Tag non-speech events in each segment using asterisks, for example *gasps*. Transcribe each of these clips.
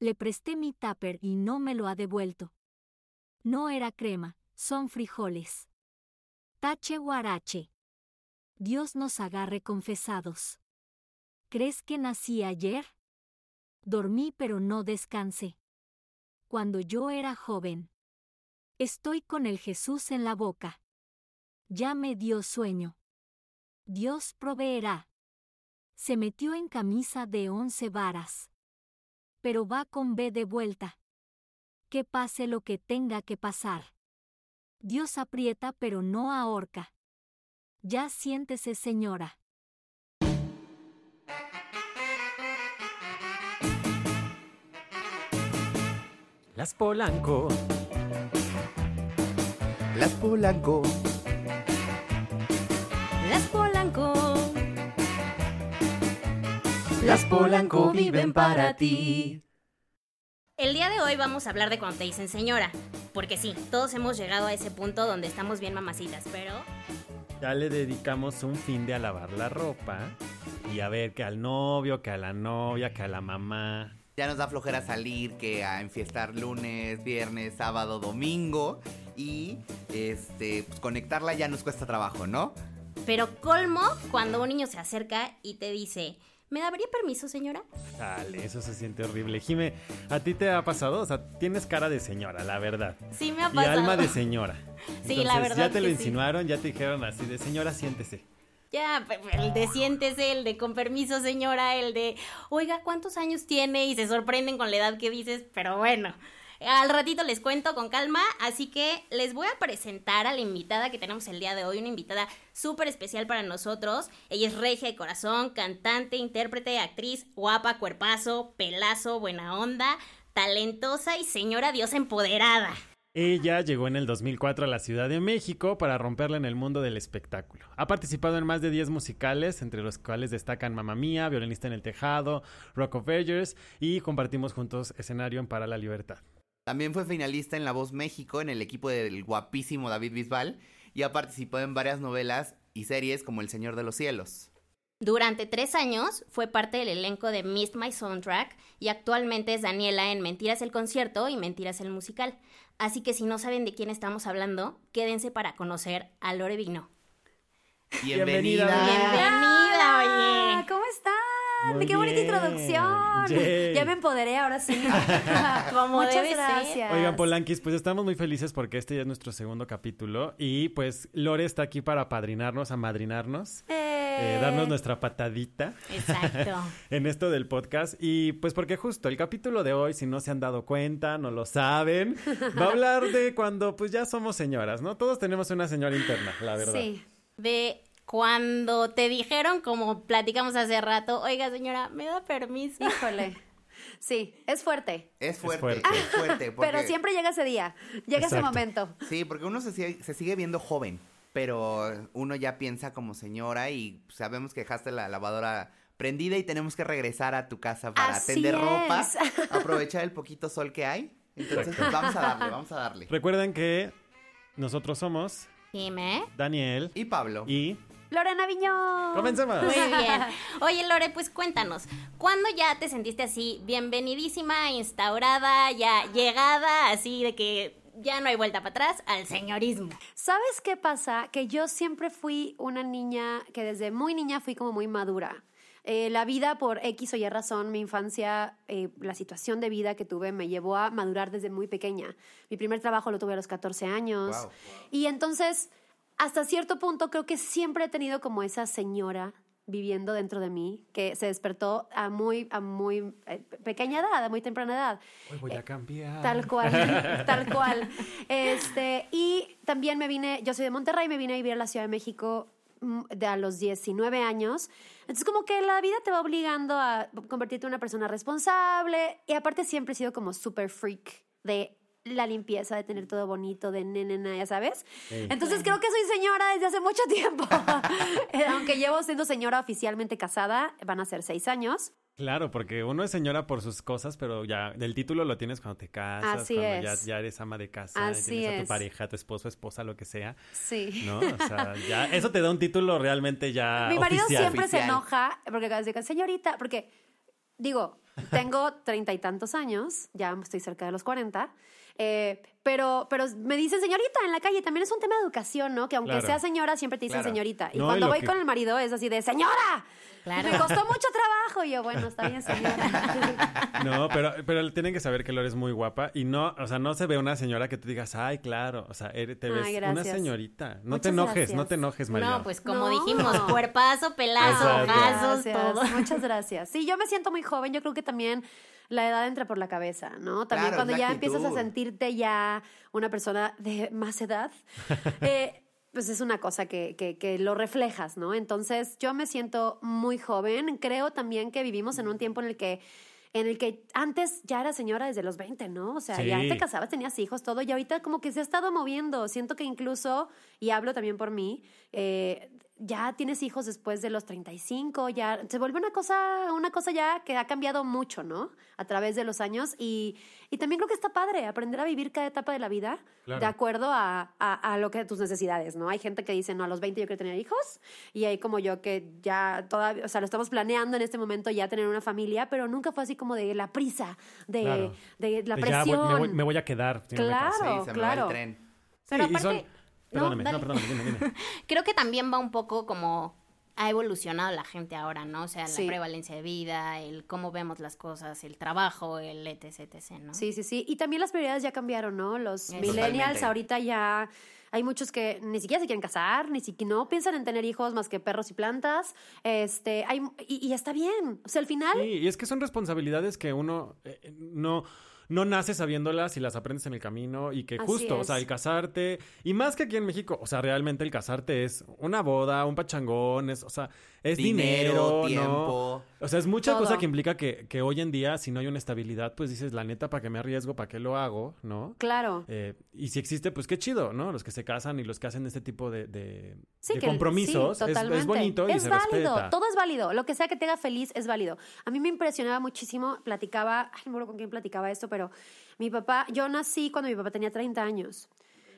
Le presté mi tupper y no me lo ha devuelto. No era crema, son frijoles. Tache guarache. Dios nos agarre confesados. ¿Crees que nací ayer? Dormí pero no descansé. Cuando yo era joven. Estoy con el Jesús en la boca. Ya me dio sueño. Dios proveerá. Se metió en camisa de once varas. Pero va con B de vuelta. Que pase lo que tenga que pasar. Dios aprieta pero no ahorca. Ya siéntese señora. Las Polanco. Las Polanco. Las Polanco viven para ti. El día de hoy vamos a hablar de cuando te dicen señora. Porque sí, todos hemos llegado a ese punto donde estamos bien mamacitas, pero Ya le dedicamos un fin de a lavar la ropa y a ver que al novio, que a la novia, que a la mamá. Ya nos da flojera salir, que a enfiestar lunes, viernes, sábado, domingo. Y este, pues conectarla ya nos cuesta trabajo, ¿no? Pero colmo cuando un niño se acerca y te dice, ¿me daría permiso, señora? Dale, eso se siente horrible. Jime, ¿a ti te ha pasado? O sea, tienes cara de señora, la verdad. Sí, me ha Y pasado. alma de señora. *laughs* Sí, Entonces, la verdad Ya te lo sí. insinuaron, ya te dijeron así de señora, siéntese. Ya, el de siéntese, el de con permiso, señora, el de, oiga, ¿cuántos años tiene? Y se sorprenden con la edad que dices, pero bueno. Al ratito les cuento con calma, así que les voy a presentar a la invitada que tenemos el día de hoy, una invitada súper especial para nosotros. Ella es regia de corazón, cantante, intérprete, actriz, guapa, cuerpazo, pelazo, buena onda, talentosa y señora diosa empoderada. Ella llegó en el 2004 a la Ciudad de México para romperla en el mundo del espectáculo. Ha participado en más de 10 musicales, entre los cuales destacan Mamma Mía, Violinista en el Tejado, Rock of Ages y compartimos juntos escenario en Para la Libertad. También fue finalista en La Voz México en el equipo del guapísimo David Bisbal y ha participado en varias novelas y series como El Señor de los Cielos. Durante tres años fue parte del elenco de Missed My Soundtrack y actualmente es Daniela en Mentiras el Concierto y Mentiras el Musical. Así que si no saben de quién estamos hablando, quédense para conocer a Lore Vino. Bienvenida. Bienvenida. Muy ¡Qué bonita bien. introducción! Ya me empoderé ahora sí. *laughs* Como Muchas debe ser. gracias. Oigan, Polanquis, pues estamos muy felices porque este ya es nuestro segundo capítulo y pues Lore está aquí para padrinarnos, amadrinarnos, eh, Eh, darnos nuestra patadita. Exacto. *laughs* en esto del podcast. Y pues porque justo el capítulo de hoy, si no se han dado cuenta, no lo saben, va a hablar de cuando pues ya somos señoras, ¿no? Todos tenemos una señora interna, la verdad. Sí. De cuando te dijeron, como platicamos hace rato, oiga señora, ¿me da permiso? Híjole. *laughs* Sí, es fuerte. Es fuerte, fuerte. es fuerte. *laughs* porque- Pero siempre llega ese día. Llega ese momento. Sí, porque uno se sigue, se sigue viendo joven, pero uno ya piensa como señora y sabemos que dejaste la lavadora prendida y tenemos que regresar a tu casa para Así tender ropa, *laughs* aprovechar el poquito sol que hay. Entonces, pues, vamos a darle, vamos a darle. Recuerden que nosotros somos Dime. Daniel Y Pablo. y... Lorena Viñón. ¡Comencemos! Muy bien. *laughs* Oye, Lore, pues cuéntanos, ¿cuándo ya te sentiste así, bienvenidísima, instaurada, ya llegada, así de que ya no hay vuelta para atrás al señorismo? ¿Sabes qué pasa? Que yo siempre fui una niña que desde muy niña fui como muy madura. Eh, la vida por X o Y razón, mi infancia, eh, la situación de vida que tuve me llevó a madurar desde muy pequeña. Mi primer trabajo lo tuve a los 14 años. Wow. Y entonces, hasta cierto punto, creo que siempre he tenido como esa señora viviendo dentro de mí, que se despertó a muy, a muy eh, pequeña edad, a muy temprana edad. Hoy voy a cambiar. Tal cual, *laughs* tal cual. Este, y también me vine, yo soy de Monterrey, me vine a vivir a la Ciudad de México mm, de a los 19 años. Entonces como que la vida te va obligando a convertirte en una persona responsable y aparte siempre he sido como super freak de la limpieza, de tener todo bonito, de nena, ya sabes. Entonces creo que soy señora desde hace mucho tiempo. *laughs* *laughs* Eh, Aunque llevo siendo señora oficialmente casada, van a ser seis años. Claro, porque uno es señora por sus cosas, pero ya del título lo tienes cuando te casas, Así cuando ya, es. ya eres ama de casa, Así tienes a tu es. pareja, tu esposo, esposa, lo que sea, Sí. ¿no? O sea, *laughs* ya eso te da un título realmente ya Mi marido oficial. siempre se enoja porque cada vez digo, señorita, porque digo, tengo treinta y tantos años, ya estoy cerca de los cuarenta. Eh, pero, pero me dicen señorita en la calle, también es un tema de educación, ¿no? Que aunque Claro. sea señora, siempre te dicen Claro. señorita. Y No, cuando voy que- con el marido es así de, señora, Claro. me costó mucho trabajo. Y yo, bueno, está bien, señora. *laughs* No, pero, pero tienen que saber que Lore es muy guapa y no, o sea, no se ve una señora que tú digas, ay, claro, o sea, eres- te ves Ay, una señorita. No Muchas te enojes, gracias. no te enojes, María. No, pues como No. dijimos, cuerpazo, pelazo, Gracias, todo. Muchas gracias. Sí, yo me siento muy joven. Yo creo que también la edad entra por la cabeza, ¿no? También Claro, cuando ya empiezas a sentirte ya una persona de más edad, *laughs* eh, pues es una cosa que, que, que lo reflejas, ¿no? Entonces yo me siento muy joven. Creo también que vivimos en un tiempo en el que en el que antes ya era señora desde los 20, ¿no? O sea, Sí. ya te casabas, tenías hijos, todo, y ahorita como que se ha estado moviendo. Siento que incluso, y hablo también por mí, eh, ya tienes hijos después de los 35, ya se vuelve una cosa, una cosa ya que ha cambiado mucho, ¿no? A través de los años y, y también creo que está padre aprender a vivir cada etapa de la vida Claro. de acuerdo a, a, a lo que tus necesidades, ¿no? Hay gente que dice, no, a los 20 yo quiero tener hijos y hay como yo que ya todavía, o sea, lo estamos planeando en este momento ya tener una familia, pero nunca fue así como de la prisa, de, Claro. de la De ya voy- presión. me, voy, me voy a quedar. si no me caso. Claro. Sí, se me va claro. el tren. Pero Sí, y son- aparte- *laughs* Perdóname, no, perdóname, dime, dime. *laughs* Creo que también va un poco como ha evolucionado la gente ahora, ¿no? O sea, la Sí. prevalencia de vida, el cómo vemos las cosas, el trabajo, el etc, etc, ¿no? Sí, sí, sí. Y también las prioridades ya cambiaron, ¿no? Los millennials ahorita ya hay muchos que ni siquiera se quieren casar, ni siquiera no piensan en tener hijos más que perros y plantas. Este, hay y, y está bien. O sea, al final Sí, y es que son responsabilidades que uno eh, no, no nace sabiéndolas y las aprendes en el camino y que Así justo, o sea, el casarte, y más que aquí en México, o sea, realmente el casarte es una boda, un pachangón, es, o sea, es dinero, Dinero, ¿no? O sea, es mucha Todo. cosa que implica que, que hoy en día, si no hay una estabilidad, pues dices, la neta, ¿para qué me arriesgo? ¿Para qué lo hago? ¿No? Claro. Eh, y si existe, pues qué chido, ¿no? Los que se casan y los que hacen este tipo de, de, Sí, de que- compromisos sí, es- es, bonito y Es se válido, respeta. todo es válido. Lo que sea que te haga feliz es válido. A mí me impresionaba muchísimo, platicaba, ay, no me acuerdo con quién platicaba esto, pero mi papá, yo nací cuando mi papá tenía 30 años.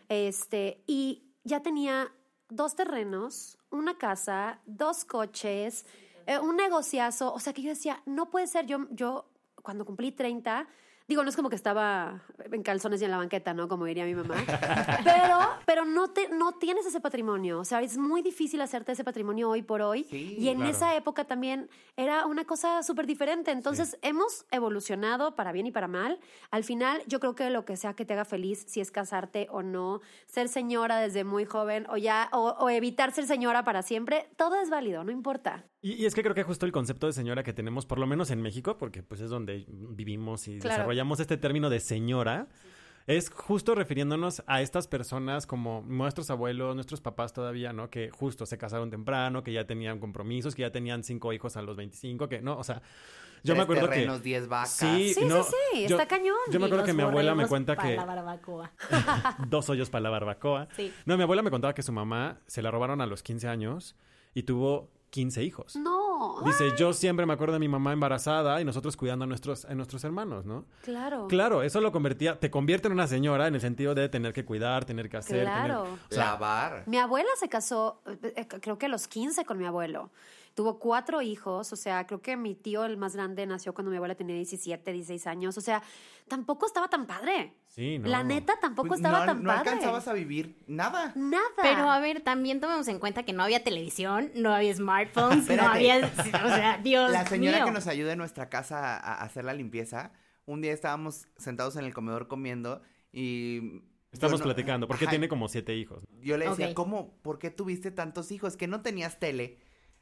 Este, y ya tenía dos terrenos, una casa, dos coches, eh, un negociazo. O sea que yo decía, no puede ser, yo, yo cuando cumplí 30, digo, no es como que estaba en calzones y en la banqueta, ¿no? Como diría mi mamá. *laughs* Pero, pero no, te, no tienes ese patrimonio. O sea, es muy difícil hacerte ese patrimonio hoy por hoy. Sí, y en claro. esa época también era una cosa súper diferente. Entonces, hemos evolucionado para bien y para mal. Al final, yo creo que lo que sea que te haga feliz, si es casarte o no, ser señora desde muy joven o ya, o, o evitar ser señora para siempre, todo es válido, no importa. Y, y es que creo que justo el concepto de señora que tenemos, por lo menos en México, porque pues es donde vivimos y Claro. desarrollamos este término de señora, es justo refiriéndonos a estas personas como nuestros abuelos, nuestros papás todavía, ¿no? Que justo se casaron temprano, que ya tenían compromisos, que ya tenían cinco hijos a los 25, que no, o sea, yo me acuerdo terrenos, que... 10 vacas. Sí, Sí, no, sí, sí, yo- está cañón. Yo me acuerdo que mi abuela me cuenta para que... la barbacoa. *laughs* *laughs* dos hoyos para la barbacoa. Sí. No, mi abuela me contaba que su mamá se la robaron a los 15 años y tuvo 15 hijos. No, Dice, yo siempre me acuerdo de mi mamá embarazada y nosotros cuidando a nuestros, a nuestros hermanos, ¿no? claro. Claro, eso lo convertía, te convierte en una señora en el sentido de tener que cuidar, tener que hacer. Claro. tener- o sea, Lavar. Mi abuela se casó, eh, eh, creo que a los 15 con mi abuelo. Tuvo cuatro hijos, o sea, creo que mi tío, el más grande, nació cuando mi abuela tenía 17, 16 años. O sea, tampoco estaba tan padre. Sí, no. La neta tampoco Pues estaba no, tan no padre. alcanzabas a vivir nada. Nada. Pero a ver, también tomemos en cuenta que no había televisión, no había smartphones, no había, o sea, *laughs* Dios La señora mío. que nos ayuda en nuestra casa a, hacer la limpieza, un día estábamos sentados en el comedor comiendo y... Estamos no- platicando, porque Ajá, tiene como siete hijos. Yo le decía. ¿cómo? ¿Por qué tuviste tantos hijos? Que no tenías tele.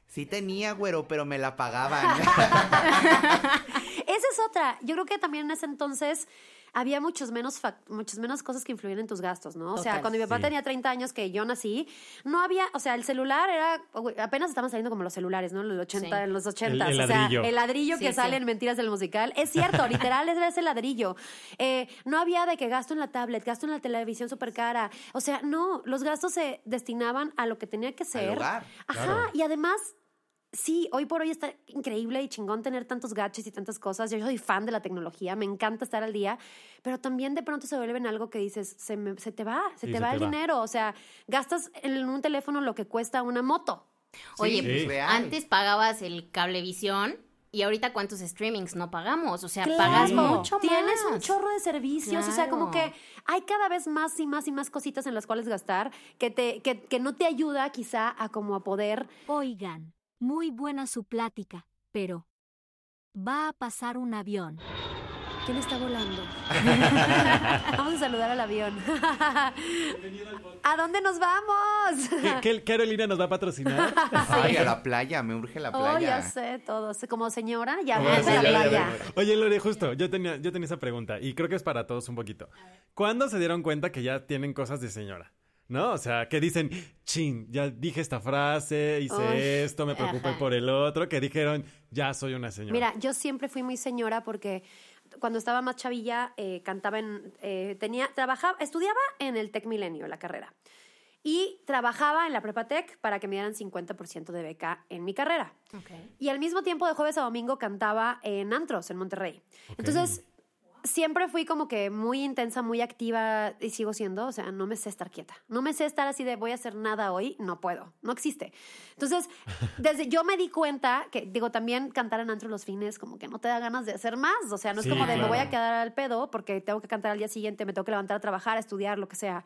Sí tenía, güero, pero me la pagaban. *laughs* *laughs* Esa es otra. Yo creo que también en ese entonces había muchos menos, fac- muchas menos cosas que influían en tus gastos, ¿no? O sea, cuando mi papá Sí. tenía 30 años que yo nací, no había, o sea, el celular era, apenas estaban saliendo como los celulares, ¿no? Los 80, Sí. en los 80. El- el o sea, ladrillo. el ladrillo Sí, que sí. sale en Mentiras del Musical. Es cierto, literal, es ese ladrillo. Eh, no había de que gasto en la tablet, gasto en la televisión súper cara. O sea, no, los gastos se destinaban a lo que tenía que ser. hogar. Ajá, Claro. y además Sí, hoy por hoy está increíble y chingón tener tantos gadgets y tantas cosas. Yo soy fan de la tecnología, me encanta estar al día, pero también de pronto se vuelven algo que dices, se, me- se te va, se Sí, te se va te el va. dinero. O sea, gastas en un teléfono lo que cuesta una moto. Oye, Sí, pues real. antes pagabas el cablevisión y ahorita cuántos streamings no pagamos, o sea, Claro. pagas mucho más. Tienes un chorro de servicios, o sea, como que hay cada vez más y más y más cositas en las cuales gastar que, te, que, que no te ayuda quizá a como a poder... Oigan, muy buena su plática, pero va a pasar un avión. ¿Quién está volando? *laughs* vamos a saludar al avión. *laughs* ¿A dónde nos vamos? ¿Qué, qué, qué aerolínea nos va a patrocinar? *laughs* Ay, a la playa, me urge la Oh, ya playa. sé todo. Como señora, ya Como voy a la señora, playa. Oye, Lore, justo, yo tenía, yo tenía esa pregunta y creo que es para todos un poquito. ¿Cuándo se dieron cuenta que ya tienen cosas de señora? ¿No? O sea, que dicen, chin, ya dije esta frase, hice Uy, esto, me preocupé ajá. por el otro, que dijeron, ya soy una señora. Mira, yo siempre fui muy señora porque cuando estaba más chavilla eh, cantaba en, eh, tenía, trabajaba, estudiaba en el Tec Milenio, la carrera. Y trabajaba en la Prepa Tech para que me dieran 50% de beca en mi carrera. Ok. Y al mismo tiempo, de jueves a domingo, cantaba en antros, en Monterrey. Entonces, siempre fui como que muy intensa, muy activa y sigo siendo, o sea, no me sé estar quieta. No me sé estar así de voy a hacer nada hoy, no puedo, no existe. Entonces, *laughs* desde yo me di cuenta que, digo, también cantar en antro los fines como que no te da ganas de hacer más, o sea, no Sí, es como de me voy a quedar al pedo porque tengo que cantar al día siguiente, me tengo que levantar a trabajar, a estudiar, lo que sea.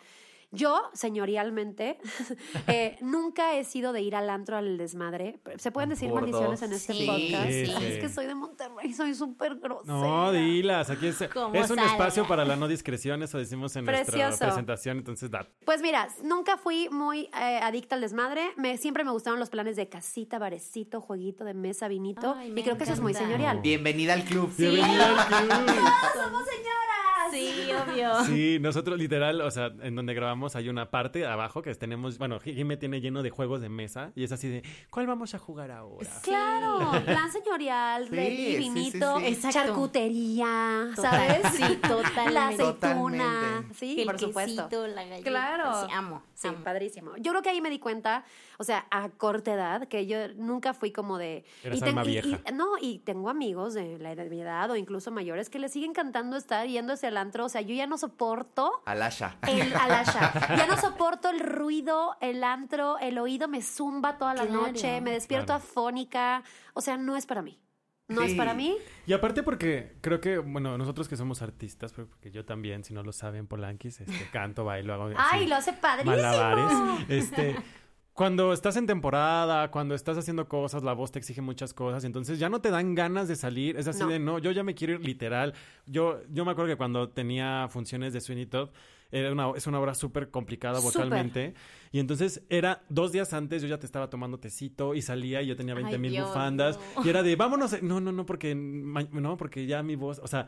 Yo, señorialmente, *laughs* eh, nunca he sido de ir al antro al desmadre. ¿Se pueden decir Por maldiciones dos. en este Sí, podcast? sí. Ay, Es que soy de Monterrey, soy súper grosera. No, dilas, aquí es, es un espacio para la no discreción, eso decimos en nuestra presentación, entonces da. Pues mira, nunca fui muy eh, adicta al desmadre. Me, siempre me gustaron los planes de casita, barecito, jueguito de mesa, vinito. Ay, me y creo que eso es muy señorial. Bienvenida al club. Bienvenida al club. *laughs* ¡Somos señoras! Sí, obvio. Sí, nosotros literal, o sea, en donde grabamos hay una parte abajo que tenemos, bueno, Jimmy tiene lleno de juegos de mesa y es así de, ¿cuál vamos a jugar ahora? Claro, plan señorial, Sí, ready, sí, sí, vinito, sí. Exacto. charcutería, Total, ¿sabes? sí, totalmente. La aceituna, Totalmente. sí, el por supuesto. quesito, la galleta. Claro. Sí, amo. Sí, amo. padrísimo. Yo creo que ahí me di cuenta, o sea, a corta edad, que yo nunca fui como de... Eras ten- alma y- vieja. y- no, y tengo amigos de la edad, mi edad o incluso mayores que les siguen cantando estar yéndose al antro. O sea, yo ya no soporto Alasha. el *laughs* alasha. Ya no soporto el ruido, el antro, el oído me zumba toda la noche, me despierto Claro. afónica. O sea, no es para mí. No es para mí. Y aparte porque creo que, bueno, nosotros que somos artistas, porque yo también, si no lo saben, Polanquis, este, canto, bailo, hago Ay, así, lo hace padrísimo. malabares. Este, cuando estás en temporada, cuando estás haciendo cosas, la voz te exige muchas cosas, entonces ya no te dan ganas de salir. Es así No. de, no, yo ya me quiero ir literal. Yo, yo me acuerdo que cuando tenía funciones de Sweeney Todd, era una, es una obra súper complicada vocalmente. Y entonces era dos días antes, yo ya te estaba tomando tecito y salía y yo tenía 20 Ay, mil Dios, bufandas. no. Y era de, vámonos. No, no, no, porque, no, porque ya mi voz, o sea,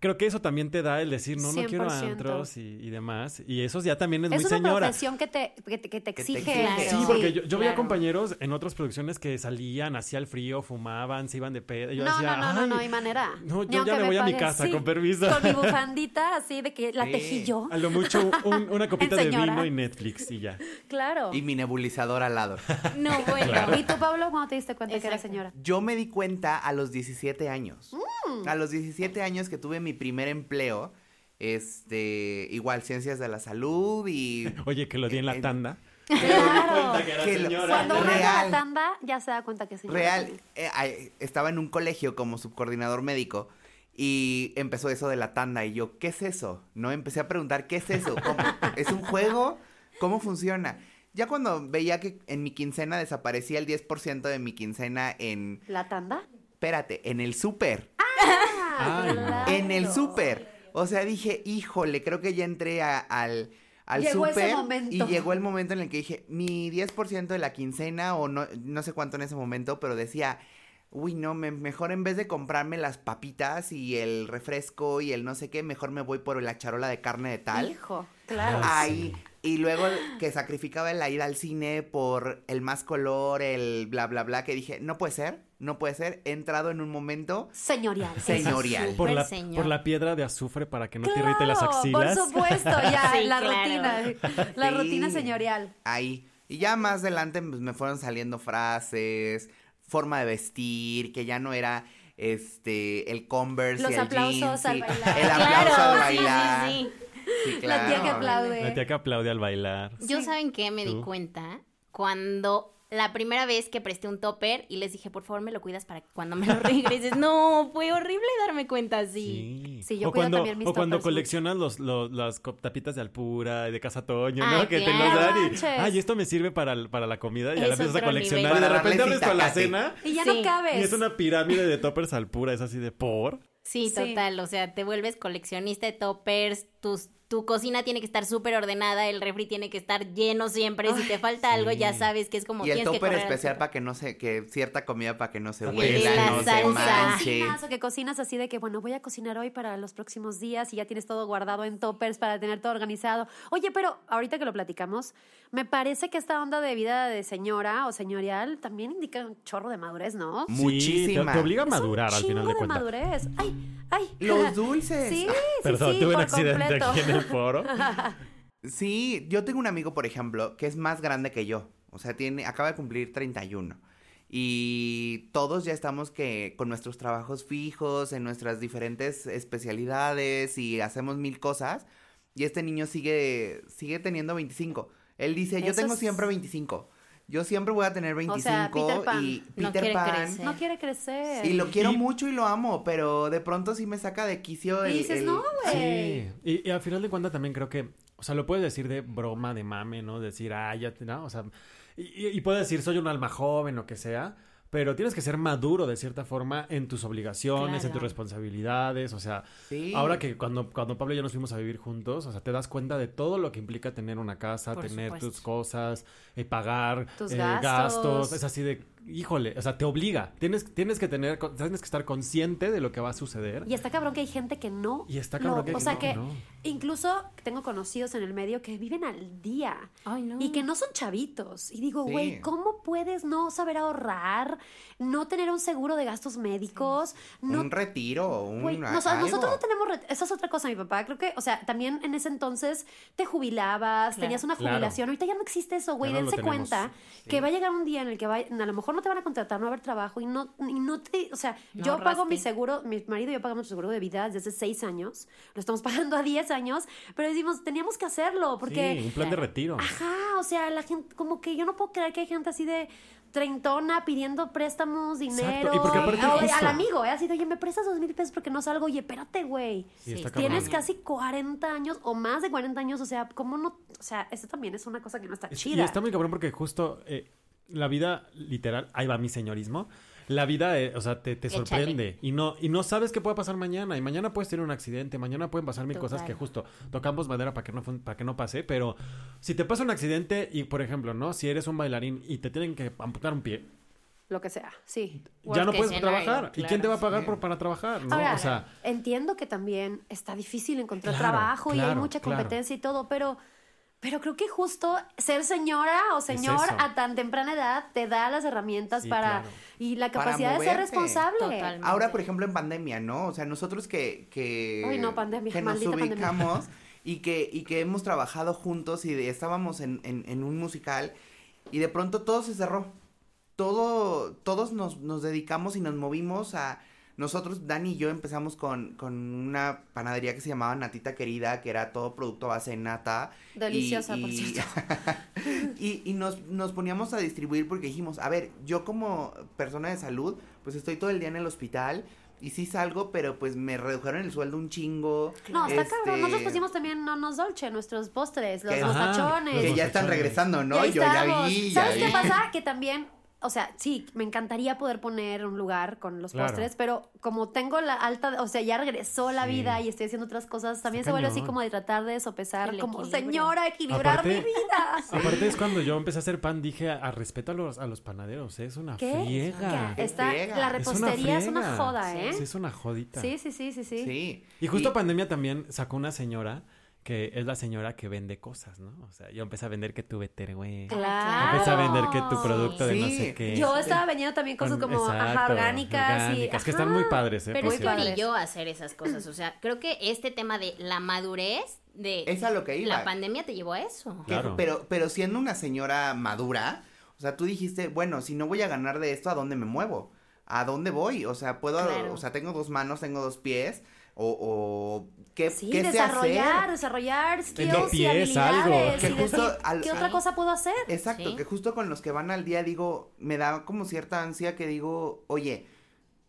creo que eso también te da el decir, no, no quiero 100%. antros y, y demás. Y eso ya también es, Es muy una señora. profesión que te, que te, que te te exige. exige. Claro. Sí, porque yo, yo veía claro. compañeros en otras producciones que salían, hacía el frío, fumaban, se iban de pedo. Yo no, decía, no, no, no, "Ay, no hay manera. No, yo ya me voy a mi casa, Sí, con permiso. Con mi *laughs* bufandita, así de que la Sí. tejí yo. A lo mucho un- una copita de vino y Netflix y ya. Claro. Y mi nebulizador al lado. *laughs* No, bueno. ¿Y tú, Pablo, cómo te diste cuenta que era Exacto. señora? Yo me di cuenta a los 17 años. Mm. A los 17 años que tuve mi primer empleo, este, igual ciencias de la salud y *laughs* Oye, que lo di en la tanda. Claro. que era Que lo-. Cuando uno la tanda, ya se da cuenta que es señora. real, eh, estaba en un colegio como subcoordinador médico y empezó eso de la tanda y yo, ¿qué es eso? No, empecé a preguntar, ¿qué es eso? ¿Cómo- *laughs* ¿Es un juego? ¿Cómo funciona? Ya cuando veía que en mi quincena desaparecía el 10% de mi quincena en, ¿La tanda? espérate, en el súper. Ay, no. claro. En el súper. O sea, dije, híjole, creo que ya entré a- al, al Llegó ese súper. momento. Y llegó el momento en el que dije, mi 10% de la quincena, o no, no sé cuánto en ese momento, pero decía, uy, no, me- mejor en vez de comprarme las papitas y el refresco y el no sé qué, mejor me voy por la charola de carne de tal. Hijo, claro. Ahí. Y luego que sacrificaba la ida al cine por el más color, el bla, bla, bla, que dije, no puede ser, no puede ser. He entrado en un momento Señorial. *laughs* señorial. Por la, señor. por la piedra de azufre para que no te irrite las axilas. Por supuesto, *laughs* ya, Sí, la claro. rutina. La Sí. rutina señorial. ahí. Y ya más adelante pues, me fueron saliendo frases, forma de vestir, que ya no era este el Converse Los y el aplausos jeans, al y bailar. El aplauso Claro, al sí, bailar. sí, Sí, La tía que aplaude. La tía que aplaude al bailar. sí. Yo, ¿saben qué? Me di cuenta cuando la primera vez que presté un topper y les dije, por favor, me lo cuidas para que cuando me lo regreses. No, fue horrible darme cuenta así. Sí, yo o cuido cuando, también mis O cuando coleccionas los, los- las tapitas de Alpura y de Casa Toño, ¿no? Que te los dan y, Manches. ay, esto me sirve para, para la comida y ya la empiezas a coleccionar nivel. y de repente abres con la cena Y ya Sí. no cabes. y es una pirámide de toppers Alpura, es así de por. Sí, Sí. total. O sea, te vuelves coleccionista de toppers, tus, tu cocina tiene que estar súper ordenada, el refri tiene que estar lleno siempre. Si te falta algo, ya sabes que es como Y el topper especial para que no se, que cierta comida para que no se Y huela, la no se salsa. manche. Cocinas o que cocinas así de que, bueno, voy a cocinar hoy para los próximos días y ya tienes todo guardado en toppers para tener todo organizado. Oye, pero ahorita que lo platicamos, me parece que esta onda de vida de señora o señorial también indica un chorro de madurez, ¿no? Sí, Muchísima. te, te obliga a Es un madurar al final de cuentas. madurez. Ay, ay. Los dulces. Sí, sí, Perdón, sí, tuve un por accidente completo. aquí en el foro. *laughs* Sí, yo tengo un amigo, por ejemplo, que es más grande que yo. O sea, tiene, acaba de cumplir 31. Y todos ya estamos que con nuestros trabajos fijos, en nuestras diferentes especialidades y hacemos mil cosas. Y este niño sigue, sigue teniendo 25. Él dice, yo Eso tengo es- siempre 25. Yo siempre voy a tener 25 sea, Peter Pan. y No Peter quiere Pan. crecer. No quiere crecer. Y lo quiero Y- mucho y lo amo, pero de pronto sí me saca de quicio Y dices, el- no, güey. Sí, y, y al final de cuentas también creo que, o sea, lo puedes decir de broma, de mame, ¿no? Decir, ah, ya, te- ¿no? O sea, y, y- puedes decir, soy un alma joven, lo que sea, pero tienes que ser maduro de cierta forma en tus obligaciones, en tus responsabilidades, o sea, Sí. ahora que cuando, cuando Pablo y yo nos fuimos a vivir juntos, o sea, te das cuenta de todo lo que implica tener una casa, Por tener supuesto. tus cosas, eh, pagar Tus eh, gastos. es así de, híjole, o sea, te obliga, tienes, tienes que tener, tienes que estar consciente de lo que va a suceder. Y está cabrón que hay gente que no. Y está lo- cabrón que hay O sea que que no. incluso tengo conocidos en el medio que viven al día. Ay, no. Y que no son chavitos. Y digo, Sí. güey, ¿cómo puedes no saber ahorrar? No tener un seguro de gastos médicos. No Un retiro, un... Güey, nos- algo. nosotros no tenemos. Esa es otra cosa, mi papá. Creo que, o sea, también en ese entonces te jubilabas, Claro. tenías una Claro. jubilación. Ahorita ya no existe eso, güey. No lo Dense cuenta que va a llegar un día en el que va, a lo mejor te van a contratar, no va a haber trabajo y no, y no te. O sea, No yo pago mi seguro, mi marido y yo pagamos nuestro seguro de vida desde hace seis años. Lo estamos *laughs* pagando a 10 años, pero decimos, teníamos que hacerlo porque. sí, un plan de retiro. Ajá, o sea, la gente, como que yo no puedo creer que hay gente así de treintona pidiendo préstamos, dinero. y porque aparte justo- al amigo, ¿eh? Así de, oye, me prestas dos mil pesos porque no salgo. Oye, espérate, güey. Sí, Tienes casi 40 años o más de 40 años, o sea, ¿cómo no? O sea, eso también es una cosa que no está Es- chida. Y está muy cabrón porque justo eh, la vida literal, ahí va mi señorismo. La vida, eh, o sea, te, te Échale. sorprende y no y no sabes qué puede pasar mañana y mañana puedes tener un accidente, mañana pueden pasar mil cosas que justo tocamos madera para que no fun- para que no pase, pero si te pasa un accidente y por ejemplo, ¿no? Si eres un bailarín y te tienen que amputar un pie, Lo que sea, sí. ya no puedes scenario, trabajar. ¿Y quién te va a pagar Sí. por, para trabajar? ¿no? Ahora, o sea, entiendo que también está difícil encontrar Claro, trabajo y hay mucha claro. competencia y todo, pero, pero creo que justo ser señora o señor a tan temprana edad te da las herramientas Sí, para claro. y la capacidad de ser responsable. Total. Ahora, por ejemplo, en pandemia, ¿no? O sea, nosotros que, que, Uy, no, pandemia, que nos pandemia. ubicamos *laughs* y que, y que hemos trabajado juntos y de- estábamos en, en, en un musical y de pronto todo se cerró. Todo, todos nos, nos dedicamos y nos movimos a... Nosotros, Dani y yo, empezamos con, con una panadería que se llamaba Natita Querida, que era todo producto a base de nata. y- Deliciosa, por y- cierto. *laughs* y, y nos, nos poníamos a distribuir porque dijimos, a ver, yo como persona de salud, pues estoy todo el día en el hospital y sí salgo, pero pues me redujeron el sueldo un chingo. No, está Este, cabrón. Nosotros pusimos también Nonos Dolce, nuestros postres, los mostachones. Que ya están regresando, ¿no? Y Yo ya vi, ya ¿Sabes qué vi. pasa? Que también, o sea, sí, me encantaría poder poner un lugar con los Claro. postres, pero como tengo la alta, o sea, ya regresó la Sí. vida y estoy haciendo otras cosas, también Está se vuelve así como de tratar de sopesar, El como equilibrio. señora, equilibrar Aparte- mi vida. *laughs* aparte es cuando yo empecé a hacer pan, dije a, a respeto a los, a los panaderos, ¿eh? es una ¿Qué? friega. Que Está, friega. la Es una repostería es una, joda, ¿eh? Sí, es una jodita. Sí, sí, sí, sí, sí. Sí. Y justo pandemia también sacó una señora que es la señora que vende cosas, ¿no? O sea, yo empecé a vender que tu güey. Claro. Empecé a vender que tu producto de no sé qué. Yo estaba vendiendo también cosas como, ajá, exacto, orgánicas, y... orgánicas, que están muy padres, ¿eh? Pero es que brilló hacer esas cosas. O sea, creo que este tema de la madurez de Es a lo que iba. la pandemia te llevó a eso. Claro. Pero, pero siendo una señora madura, o sea, tú dijiste, bueno, si no voy a ganar de esto, ¿a dónde me muevo? ¿a dónde voy? O sea, puedo, Claro. o sea, tengo dos manos, tengo dos pies, o, o ¿qué, Sí, qué desarrollar, hacer? desarrollar skills y pies, algo. habilidades. Que y justo decir, al- ¿qué otra cosa puedo hacer? Exacto, Sí. que justo con los que van al día digo, me da como cierta ansia que digo, oye,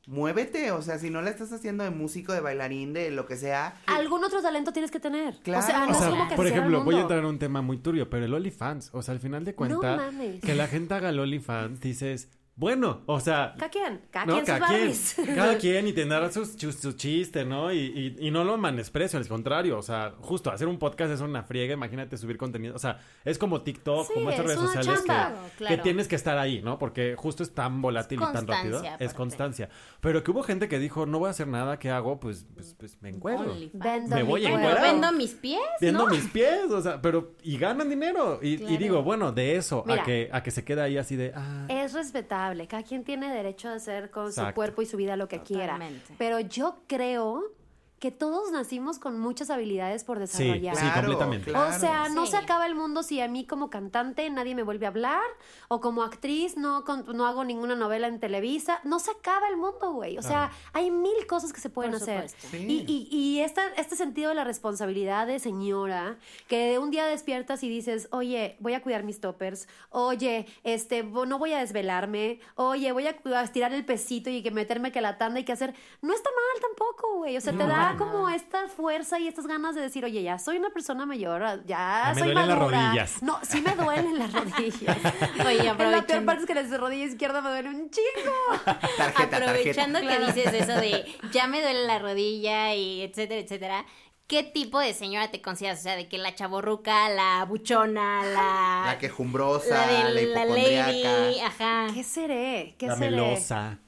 muévete, o sea, si no la estás haciendo de músico, de bailarín, de lo que sea. Algún otro talento tienes que tener. Claro. O sea, no O es sea, como que por ejemplo, voy a entrar en un tema muy turbio, pero el OnlyFans, o sea, al final de cuentas, que la gente haga el OnlyFans, dices, bueno, o sea, Cada quien, cada no, quien sus cada quien, *laughs* cada quien y tendrá sus, sus- su chiste, ¿no? Y, y, y no lo menosprecio, al contrario, o sea, justo hacer un podcast es una friega, imagínate subir contenido, o sea, es como TikTok, Sí, como estas es redes sociales que. Claro. que tienes que estar ahí, ¿no? Porque justo es tan volátil Es y tan rápido, constancia, es aparte. constancia. Pero que hubo gente que dijo, no voy a hacer nada, ¿qué hago? Pues, pues, pues me encuentro. Vendo Me voy a encuerar. vendo mis pies, Viendo ¿no? mis pies, o sea, pero y ganan dinero. Y, digo, bueno, de eso Mira. a que a que se quede ahí así de ah, Es respetable, cada quien tiene derecho a hacer con su cuerpo y su vida lo que quiera. Totalmente. Pero yo creo que todos nacimos con muchas habilidades por Sí, desarrollar. sí, completamente. claro. O sea, no Sí. se acaba el mundo si a mí como cantante nadie me vuelve a hablar o como actriz no, con- no hago ninguna novela en Televisa. No se acaba el mundo, güey. O sea, hay mil cosas que se pueden Por hacer. Y, Sí. y, y esta, este sentido de la responsabilidad de señora, que un día despiertas y dices, oye, voy a cuidar mis toppers, oye, este, no voy a desvelarme, oye, voy a, estirar el pesito y que meterme que la tanda y que hacer, no está mal tampoco, güey. O sea, te No, da como esta fuerza y estas ganas de decir, oye, ya soy una persona mayor, ya, Ya me soy duelen las madura. rodillas. No, sí me duelen las rodillas. *laughs* Oye, En la peor aprovechando, parte es que la rodilla izquierda me duele un chingo. *laughs* Tarjeta, aprovechando tarjeta. que dices eso de ya me duele la rodilla y etcétera, etcétera. ¿Qué tipo de señora te consideras? O sea, de que la chaborruca, la buchona, la... La quejumbrosa, la la, de la hipocondriaca. lady, ajá. ¿Qué seré? ¿Qué la seré? melosa.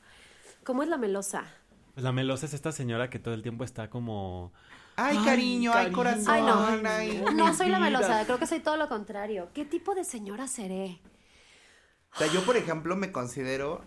¿Cómo es la melosa? Pues la melosa es esta señora que todo el tiempo está como Ay, Ay, cariño, ay, corazón. Ay, no. ay. No soy la melosa, creo que soy todo lo contrario. ¿Qué tipo de señora seré? O sea, yo, por ejemplo, me considero,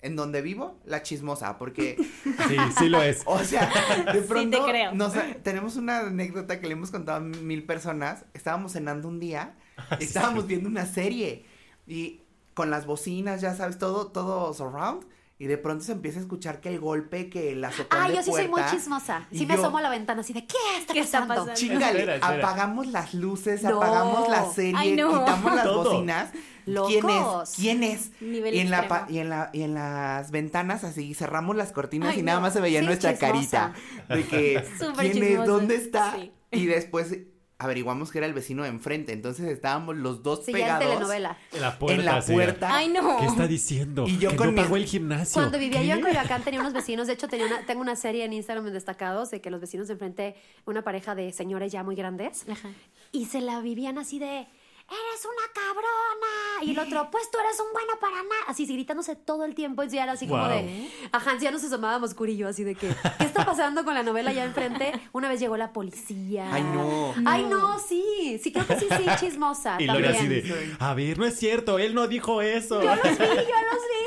en donde vivo, la chismosa, porque, *laughs* Sí, sí lo es. o sea, de pronto, creo. nos- tenemos una anécdota que le hemos contado a mil personas. Estábamos cenando un día, *laughs* Ah, y estábamos viendo una serie, y con las bocinas, ya sabes, todo, todo surround, y de pronto se empieza a escuchar que el golpe, que la azotón Ah, de yo sí soy muy chismosa. Sí me yo- asomo a la ventana así de ¿qué está ¿Qué está pasando? pasando? Chíngale, Espera, espera. apagamos las luces, No. apagamos la serie, Ay, no. quitamos las Todo. bocinas. ¿Quién Locos. es? ¿Quién es? Nivel y en, la pa- y, en la, y en las ventanas así cerramos las cortinas Ay, y nada más se veía Sí, nuestra chismosa. carita. De que, *laughs* Súper ¿quién es? ¿Dónde está? Sí. Y después averiguamos que era el vecino de enfrente. Entonces estábamos los dos Sí, ya en pegados telenovela. En la puerta. en la sí. puerta. Ay, no. ¿Qué está diciendo? Y yo que con no mis- pagó el gimnasio. Cuando vivía yo en. Coyoacán tenía unos vecinos, de hecho tenía una, tengo una serie en Instagram destacados de que los vecinos de enfrente, una pareja de señores ya muy grandes, Ajá. y se la vivían así de eres una cabrona y el otro pues tú eres un bueno para nada. Así sí, gritándose todo el tiempo y ya era así como de ajá ya nos asomábamos curillo así de que qué está pasando con la novela ya enfrente una vez llegó la policía. Ay, no. ay no sí sí creo que sí sí chismosa Y Lore así también. de, a ver, no es cierto, él no dijo eso. yo los vi yo los vi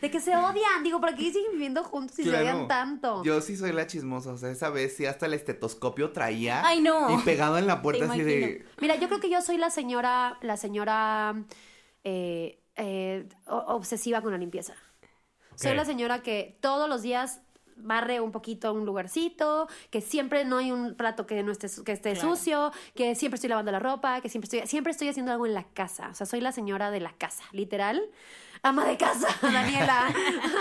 de que se odian digo ¿por qué siguen viviendo juntos y se odian tanto Yo sí soy la chismosa. O sea, esa vez sí hasta el estetoscopio traía. Ay, no. Y pegado en la puerta Te así de. Mira, yo creo que yo soy la señora, la señora eh, eh, obsesiva con la limpieza. Soy la señora que todos los días barre un poquito un lugarcito, que siempre no hay un plato que no esté, que esté Claro. sucio, que siempre estoy lavando la ropa, que siempre estoy, siempre estoy haciendo algo en la casa. O sea, soy la señora de la casa, literal. Ama de casa, *laughs* Daniela.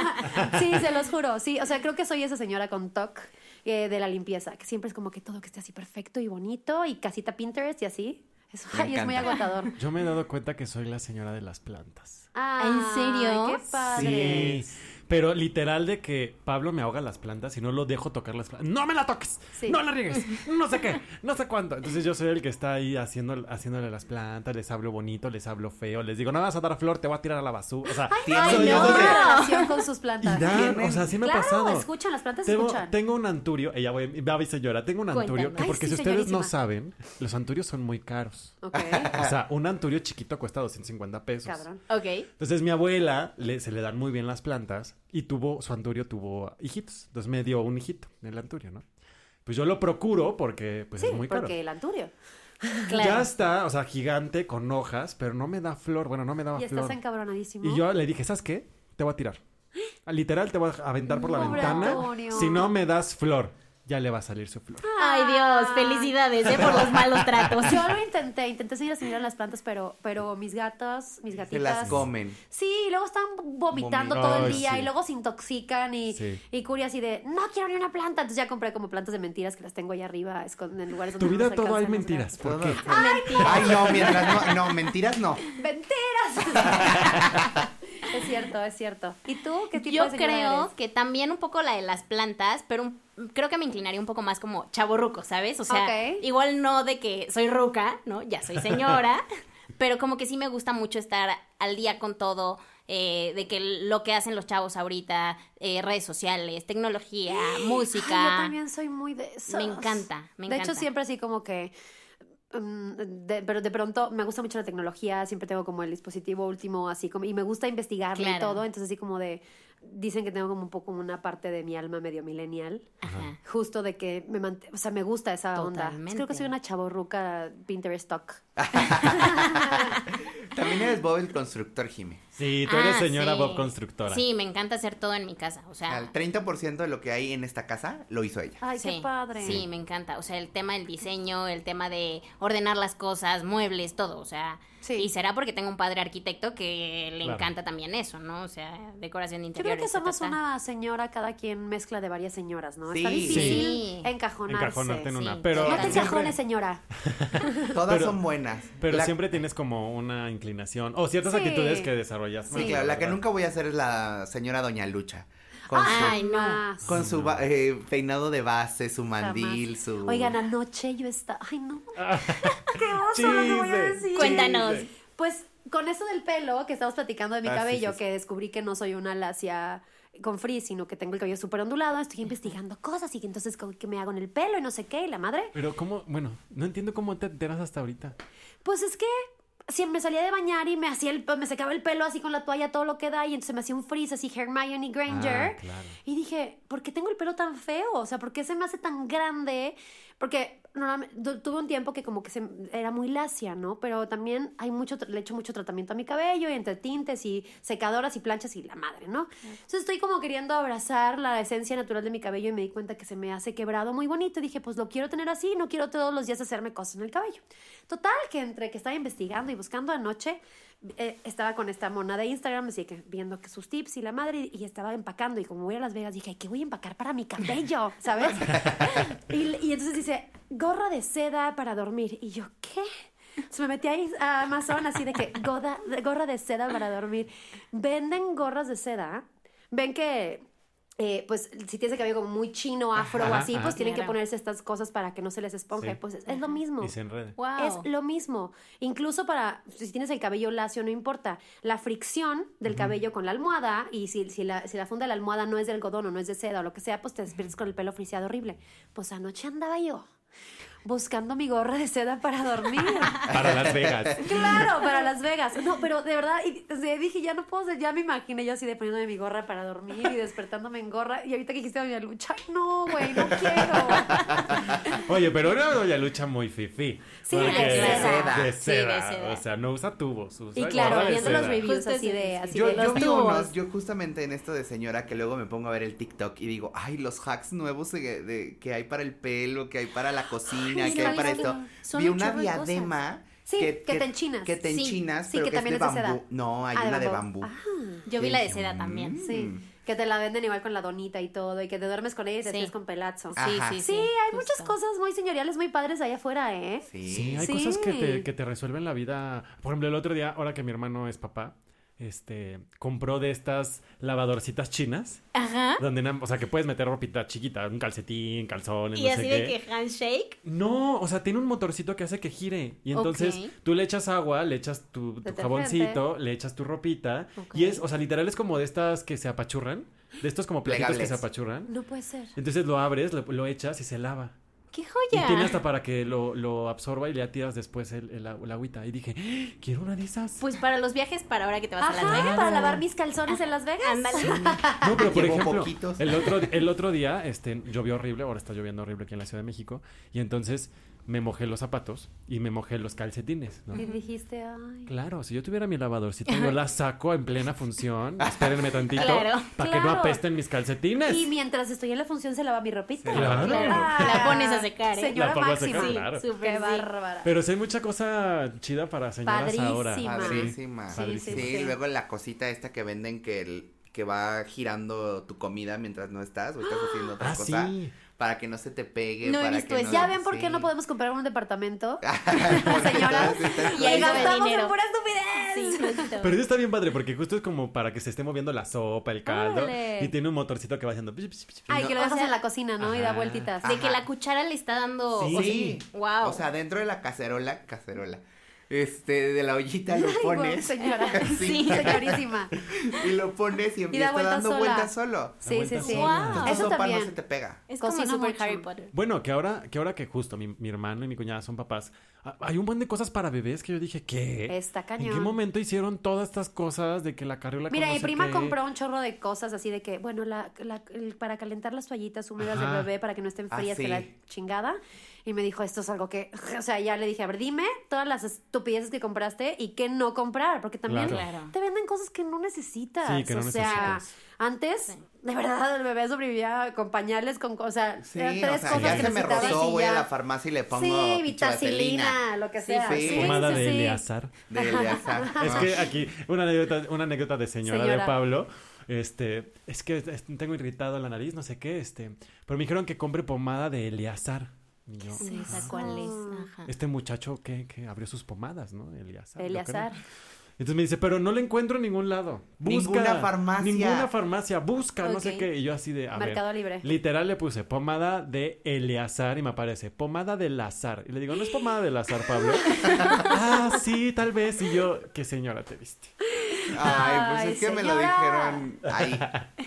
*laughs* sí, se los juro. Sí, o sea, creo que soy esa señora con TOC eh, de la limpieza, que siempre es como que todo que esté así perfecto y bonito y casita Pinterest y así. Eso, Me ay, es muy agotador. *laughs* Yo me he dado cuenta que soy la señora de las plantas. Ay, ¿En serio? Qué padre. Sí. Pero literal de que Pablo me ahoga las plantas y no lo dejo tocar las plantas. ¡No me la toques! Sí. ¡No la riegues! *laughs* No sé qué, no sé cuánto. Entonces yo soy el que está ahí haciendo, haciéndole las plantas, les hablo bonito, les hablo feo, les digo, no vas a dar flor, te voy a tirar a la basura. O sea, no. Una relación con sus plantas. o sea, sí me claro, ha pasado. escuchan, las plantas Tengo, escuchan. tengo un anturio, ella voy, va y se llora, tengo un anturio, Cuéntame. que Ay, porque sí, si ustedes no saben, los anturios son muy caros. Ok, O sea, un anturio chiquito cuesta 250 pesos. cabrón. Ok. Entonces mi abuela le- se le dan muy bien las plantas y tuvo, su anturio tuvo hijitos. Entonces me dio un hijito en el anturio, ¿no? Pues yo lo procuro porque pues Sí, es muy caro. porque el anturio. *laughs* Claro. Ya está, o sea, gigante, con hojas, pero no me da flor. Bueno, no me daba Y flor. estás encabronadísimo. Y yo le dije, ¿sabes qué? Te voy a tirar. *gasps* Literal, te voy a aventar por la ventana. Antonio. Si no me das flor, ya le va a salir su flor. Ay, Dios, felicidades, ¿eh? Por los malos tratos. *laughs* Yo lo intenté, intenté seguir a las plantas, pero, pero mis gatos, mis Se gatitas. las comen. Sí, y luego están vomitando Vomi- todo el Ay, día sí. y luego se intoxican y, Sí. y Curi así de, no quiero ni una planta. Entonces ya compré como plantas de mentiras que las tengo allá arriba en lugares donde Tu vida todo hay mentiras. ¿Por qué? Ay, no, mientras no, no, mentiras no. *laughs* ¡Mentiras! *laughs* es cierto, es cierto. ¿Y tú qué tipo Yo de creo eres? que también un poco la de las plantas, pero un- creo que me inclinaría un poco más como chaborruco, ¿sabes? O sea, igual no de que soy ruca, ¿no? Ya soy señora, *laughs* pero como que sí me gusta mucho estar al día con todo, eh, de que lo que hacen los chavos ahorita, eh, redes sociales, tecnología, música. *gasps* Ay, yo también soy muy de eso. Me encanta, me De encanta. hecho, siempre así como que... mm, de- pero de pronto me gusta mucho la tecnología, siempre tengo como el dispositivo último, así como, y me gusta investigarlo y todo, entonces así como de, dicen que tengo como un poco una parte de mi alma medio millennial, Ajá. justo de que me mant- o sea, me gusta esa onda. Creo que soy una chaborruca Pinterest talk. *laughs* También eres Bob el constructor, Jime. Sí, tú eres Ah, señora sí. Bob constructora. Sí, me encanta hacer todo en mi casa, o sea... El 30% de lo que hay en esta casa lo hizo ella. Ay, qué Sí, padre. Sí, me encanta. O sea, el tema del diseño, el tema de ordenar las cosas, muebles, todo. O sea, Sí. y será porque tengo un padre arquitecto que le Claro. encanta también eso, ¿no? O sea, decoración de Yo creo que somos ta, ta, ta. una señora, cada quien mezcla de varias señoras, ¿no? Sí. Está difícil Sí. encajonarse. Encajonarte en una. sí, Pero No te encajones, señora. *laughs* Todas Pero- son buenas. Pero La- siempre tienes como una inclinación o ciertas Sí. actitudes que desarrollas. Sí, claro, la que nunca voy a hacer es la señora Doña Lucha. Con Ay, su, no. Con su eh, peinado de base, su mandil, Jamás. su... Oigan, anoche yo estaba. Ay, no. *laughs* Qué oso lo que voy a decir. Cuéntanos. Pues con eso del pelo, que estamos platicando de mi Ah, cabello, sí, sí. que descubrí que no soy una lacia con frizz, sino que tengo el cabello súper ondulado, estoy investigando cosas y que entonces que me hago en el pelo y no sé qué, y la madre. Pero cómo, bueno, no entiendo cómo te enteras hasta ahorita. Pues es que siempre me salía de bañar y me hacía el, me secaba el pelo así con la toalla todo lo que da y entonces me hacía un frizz así Hermione Granger. Ah, claro. Y dije, ¿por qué tengo el pelo tan feo? O sea, ¿por qué se me hace tan grande? Porque normalmente tuve un tiempo que como que se, era muy lacia, ¿no? Pero también hay mucho, le echo mucho tratamiento a mi cabello y entre tintes y secadoras y planchas y la madre, ¿no? Entonces estoy como queriendo abrazar la esencia natural de mi cabello y me di cuenta que se me hace quebrado muy bonito y dije, pues lo quiero tener así, no quiero todos los días hacerme cosas en el cabello. Total, que entre que estaba investigando y buscando anoche, eh, estaba con esta mona de Instagram, así que viendo que sus tips y la madre, y estaba empacando. Y como voy a Las Vegas, dije, ¿qué voy a empacar para mi cabello? *laughs* ¿Sabes? y, y entonces dice, gorra de seda para dormir. Y yo, ¿qué? Entonces me metí ahí a Amazon así de que goda- gorra de seda para dormir. Venden gorras de seda. Ven que, eh, pues, si tienes el cabello como muy chino, afro o así, ajá. pues tienen que ponerse estas cosas para que no se les esponje. Sí. Pues es, es lo mismo. Y se enrede. Wow. Es lo mismo. Incluso para, si tienes el cabello lacio, no importa. La fricción del cabello con la almohada y si, si, la, si la funda de la almohada no es de algodón o no es de seda o lo que sea, pues te despiertas con el pelo friseado horrible. Pues anoche andaba yo buscando mi gorra de seda para dormir. *laughs* Para Las Vegas. Claro, para Las Vegas. No, pero de verdad, y, o sea, dije, ya no puedo, ser- ya me imaginé yo así de poniéndome mi gorra para dormir y despertándome en gorra. Y ahorita que dijiste Doña Lucha, no, güey, no quiero. *laughs* Oye, pero una doña lucha muy fifi. Sí, Porque- de seda. De Sí, de seda. seda. O sea, no usa tubos. usa Y claro, viendo los seda. reviews Justo así de, sí. así Yo, de yo los vi tubos. unos, yo justamente en esto de señora que luego me pongo a ver el TikTok y digo, ay, los hacks nuevos de, de- que hay para el pelo, que hay para la cocina, Ay, que hay para esto. Vi un una diadema. Sí, que te enchinas. Que te enchinas, sí, pero que que, también es de es de bambú. seda. No, hay Ah, de una de bambú. bambú. Yo vi la de seda también. mm. Sí, que te la venden igual con la donita y todo, y que te duermes con ella y te Sí. con pelazo. Ah, Sí, Ajá. sí, sí. sí, hay justo. muchas cosas muy señoriales, muy padres allá afuera, ¿eh? Sí. Sí, hay Sí. cosas que te, que te resuelven la vida. Por ejemplo, el otro día, ahora que mi hermano es papá, este, compró de estas lavadorcitas chinas, Ajá. donde, o sea, que puedes meter ropita chiquita, un calcetín, calzones, Y no así sé de qué. que handshake. No, o sea, tiene un motorcito que hace que gire. Y entonces Ok. tú le echas agua, le echas tu, jaboncito, le echas tu ropita. Y es, o sea, literal es como de estas que se apachurran. De estos como platitos que se apachurran. No puede ser. Entonces lo abres, lo, lo echas y se lava. ¡Qué Y joya! tiene hasta para que lo, lo absorba y le tiras después el, el, el agüita. Y dije, ¡Ah! quiero una de esas. Pues para los viajes, para ahora que te vas a Las Vegas. para lavar mis calzones en Las Vegas. Ándale. No, pero *laughs* por Llevo ejemplo, poquitos. el otro, el otro día este, llovió horrible, ahora está lloviendo horrible aquí en la Ciudad de México, y entonces me mojé los zapatos y me mojé los calcetines, ¿no? Y dijiste, ay. Claro, si yo tuviera mi lavadorcito, yo la saco en plena función. Espérenme tantito. Claro, para que no claro. apesten mis calcetines. Y mientras estoy en la función se lava mi ropita. Claro. La pones a secar, ¿eh? Señora La pongo a máxima. secar, claro. Súper Qué sí. bárbara. Pero sí hay mucha cosa chida para señoras ahora. Padrísima. Padrísima. Sí, sí, Sí, sí. luego la cosita esta que venden que el que va girando tu comida mientras no estás o estás haciendo otra Ah, cosa sí. Para que no se te pegue, No he para visto que eso. no ¿Ya ven por sí. qué no podemos comprar un departamento? *laughs* Señoras, Y ahí gastamos dinero. en pura estupidez. Sí. Pero eso está bien padre porque justo es como para que se esté moviendo la sopa, el caldo. Órale. Y tiene un motorcito que va haciendo. Ay, que lo O dejas sea- en la cocina, ¿no? Y da Ajá. vueltitas. De que la cuchara le está dando. Sí. o sea, Sí. Wow. O sea, dentro de la cacerola, cacerola. Este, de la ollita lo Ay, pones. señora. *laughs* Sí. Sí, señorísima. y lo pones y empieza vueltas dando sola. vueltas solo. Sí, sí, vuelta sí. Wow. Eso sopa también. no se te pega. es como cocina super mucho. Harry Potter. Bueno, que ahora, que ahora que justo mi, mi hermano y mi cuñada son papás, ah, hay un buen de cosas para bebés que yo dije, ¿qué? Está ¿En cañón. qué momento hicieron todas estas cosas de que la carriola Mira, mi prima qué? compró un chorro de cosas así de que, bueno, la, la- el- para calentar las toallitas húmedas Ajá. del bebé para que no estén Ah, frías, que sí. la chingada. Y me dijo, esto es algo que, *laughs* o sea, ya le dije, a ver, dime todas las estupideces que compraste y qué no comprar, porque también Claro. Te venden cosas que no necesitas. Sí, que no o sea, necesitas. antes, Sí. de verdad, el bebé sobrevivía con pañales, con, o sea, Sí, eran o tres sea, cosas ya que se me rozó, y voy a ya. la farmacia y le pongo Sí, vitacilina, lo que sea. Sí, Pomada sí, de sí. Eleazar. de Eleazar. *laughs* Es que aquí, una anécdota, una anécdota de señora, Señora. de Pablo. Este, es que tengo irritado la nariz, no sé qué, este. Pero me dijeron que compre pomada de Eleazar. Y yo, Sí, ajá. esa cuál es. Ajá. Este muchacho que, que abrió sus pomadas, ¿no? Eleazar. creo. Entonces me dice, pero no le encuentro en ningún lado. Busca. Ninguna farmacia. Ninguna farmacia. Busca, no sé qué. Y yo así de, a ver. Mercado Libre. Literal le puse pomada de Eleazar y me aparece pomada del azar. Y le digo, ¿no es pomada del azar, Pablo? *laughs* ah, sí, tal vez. Y yo, ¿qué señora te viste? Ay, pues Ay, es que me lo dijeron ahí.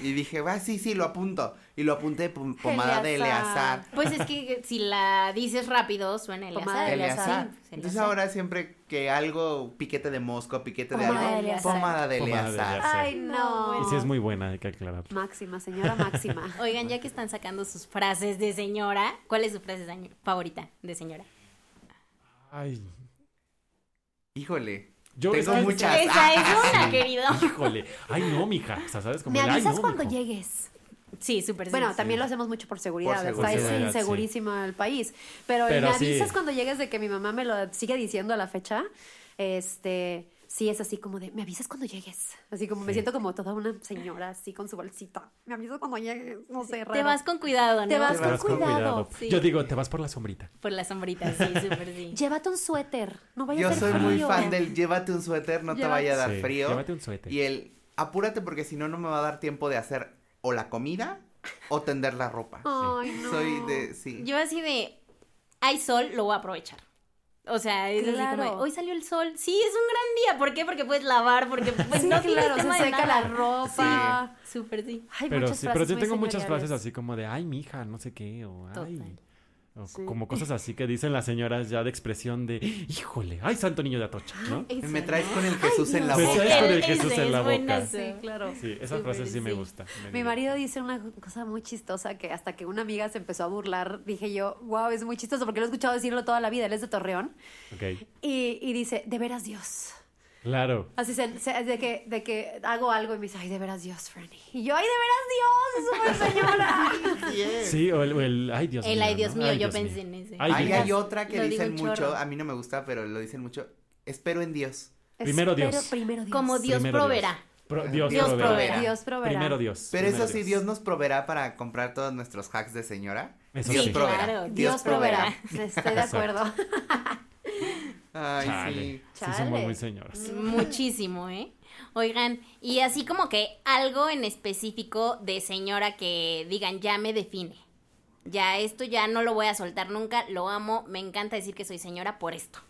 Y dije, va, sí, sí, lo apunto. Y lo apunté pom- pomada de Eleazar. Pues es que si la dices rápido, suena Pomada Eleazar. de Eleazar. Sí, pues, Entonces Eleazar. ahora siempre que algo, piquete de mosco, piquete de Pomada algo, de Eleazar. pomada de Pomada de Eleazar. Ay, no. Y sí es muy buena, hay que aclarar. Máxima, señora máxima. *laughs* Oigan, ya que están sacando sus frases de señora, ¿cuál es su frase favorita de señora? Ay, Híjole. Yo Tengo es muchas. Esa Ah, es una, sí. querido. Híjole. Ay, no, mija. O sea, ¿sabes? Como Me ay, avisas no, cuando mijo. llegues. Sí, súper. Bueno, sí. también lo hacemos mucho por seguridad. Por Está seguridad, insegurísimo el país. Pero, Pero me sí. avisas cuando llegues de que mi mamá me lo sigue diciendo a la fecha. Este, sí es así como de, me avisas cuando llegues. Así como me siento como toda una señora así con su bolsita. Me avisas cuando llegues, no sé, Te raro. vas con cuidado, ¿no? Te vas Te vas con cuidado. cuidado. Sí. Yo digo, te vas por la sombrita. Por la sombrita, sí, *laughs* súper sí. Llévate un suéter, no vaya Yo a ser soy muy fan del llévate un suéter, no te vaya a dar Sí, frío. Llévate un suéter. Y el apúrate porque si no, no me va a dar tiempo de hacer o la comida o tender la ropa. Ay, no. Soy de, sí. Yo así de, hay sol, lo voy a aprovechar. O sea, es así como, hoy salió el sol. Sí, es un gran día. ¿Por qué? Porque puedes lavar, porque pues, Sí, no claro, se tema de seca nada. la ropa. Sí, súper sí. Hay Pero muchas sí, pero frases muy tengo muchas frases así como de, ay, mija, no sé qué, o ay. Total. Sí. como cosas así que dicen las señoras ya de expresión de, híjole, ay, santo niño de Atocha, ¿no? Me traes con el Jesús en la Me boca. traes con el Jesús en la boca. Sí, claro. Sí, esa Súper, frase sí me sí. gusta. me Mi marido dice una cosa muy chistosa que hasta que una amiga se empezó a burlar, dije yo, wow, es muy chistoso porque lo he escuchado decirlo toda la vida, él es de Torreón, Ok, y, y dice, de veras Dios. Claro. Así se, se- de, que, de que hago algo y me dice, ay, de veras Dios, Franny. Y yo, ay, de veras Dios, *laughs* señora. Sí, o el, o el, ay, Dios El mío. ay, Dios ¿no? mío, Ay, yo Dios pensé mío. en ese. Ay, hay otra que Lo dicen mucho, chorro. a mí no me gusta, pero lo dicen mucho. Espero en Dios. Primero Dios. Primero Dios. Como Dios Primero proveerá. Pro- Dios, Dios proveerá. proveerá. Dios proveerá. Primero Dios. Pero eso sí, Dios nos proveerá para comprar todos nuestros hacks de señora. Eso Dios sí. proveerá. Claro, Dios, Dios proveerá. proveerá. Estoy de acuerdo. *laughs* Ay, Chale. sí. Sí, somos muy señoras. Muchísimo, ¿eh? Oigan, y así como que algo en específico de señora que digan, ya me define. Ya esto ya no lo voy a soltar nunca, lo amo, me encanta decir que soy señora por esto.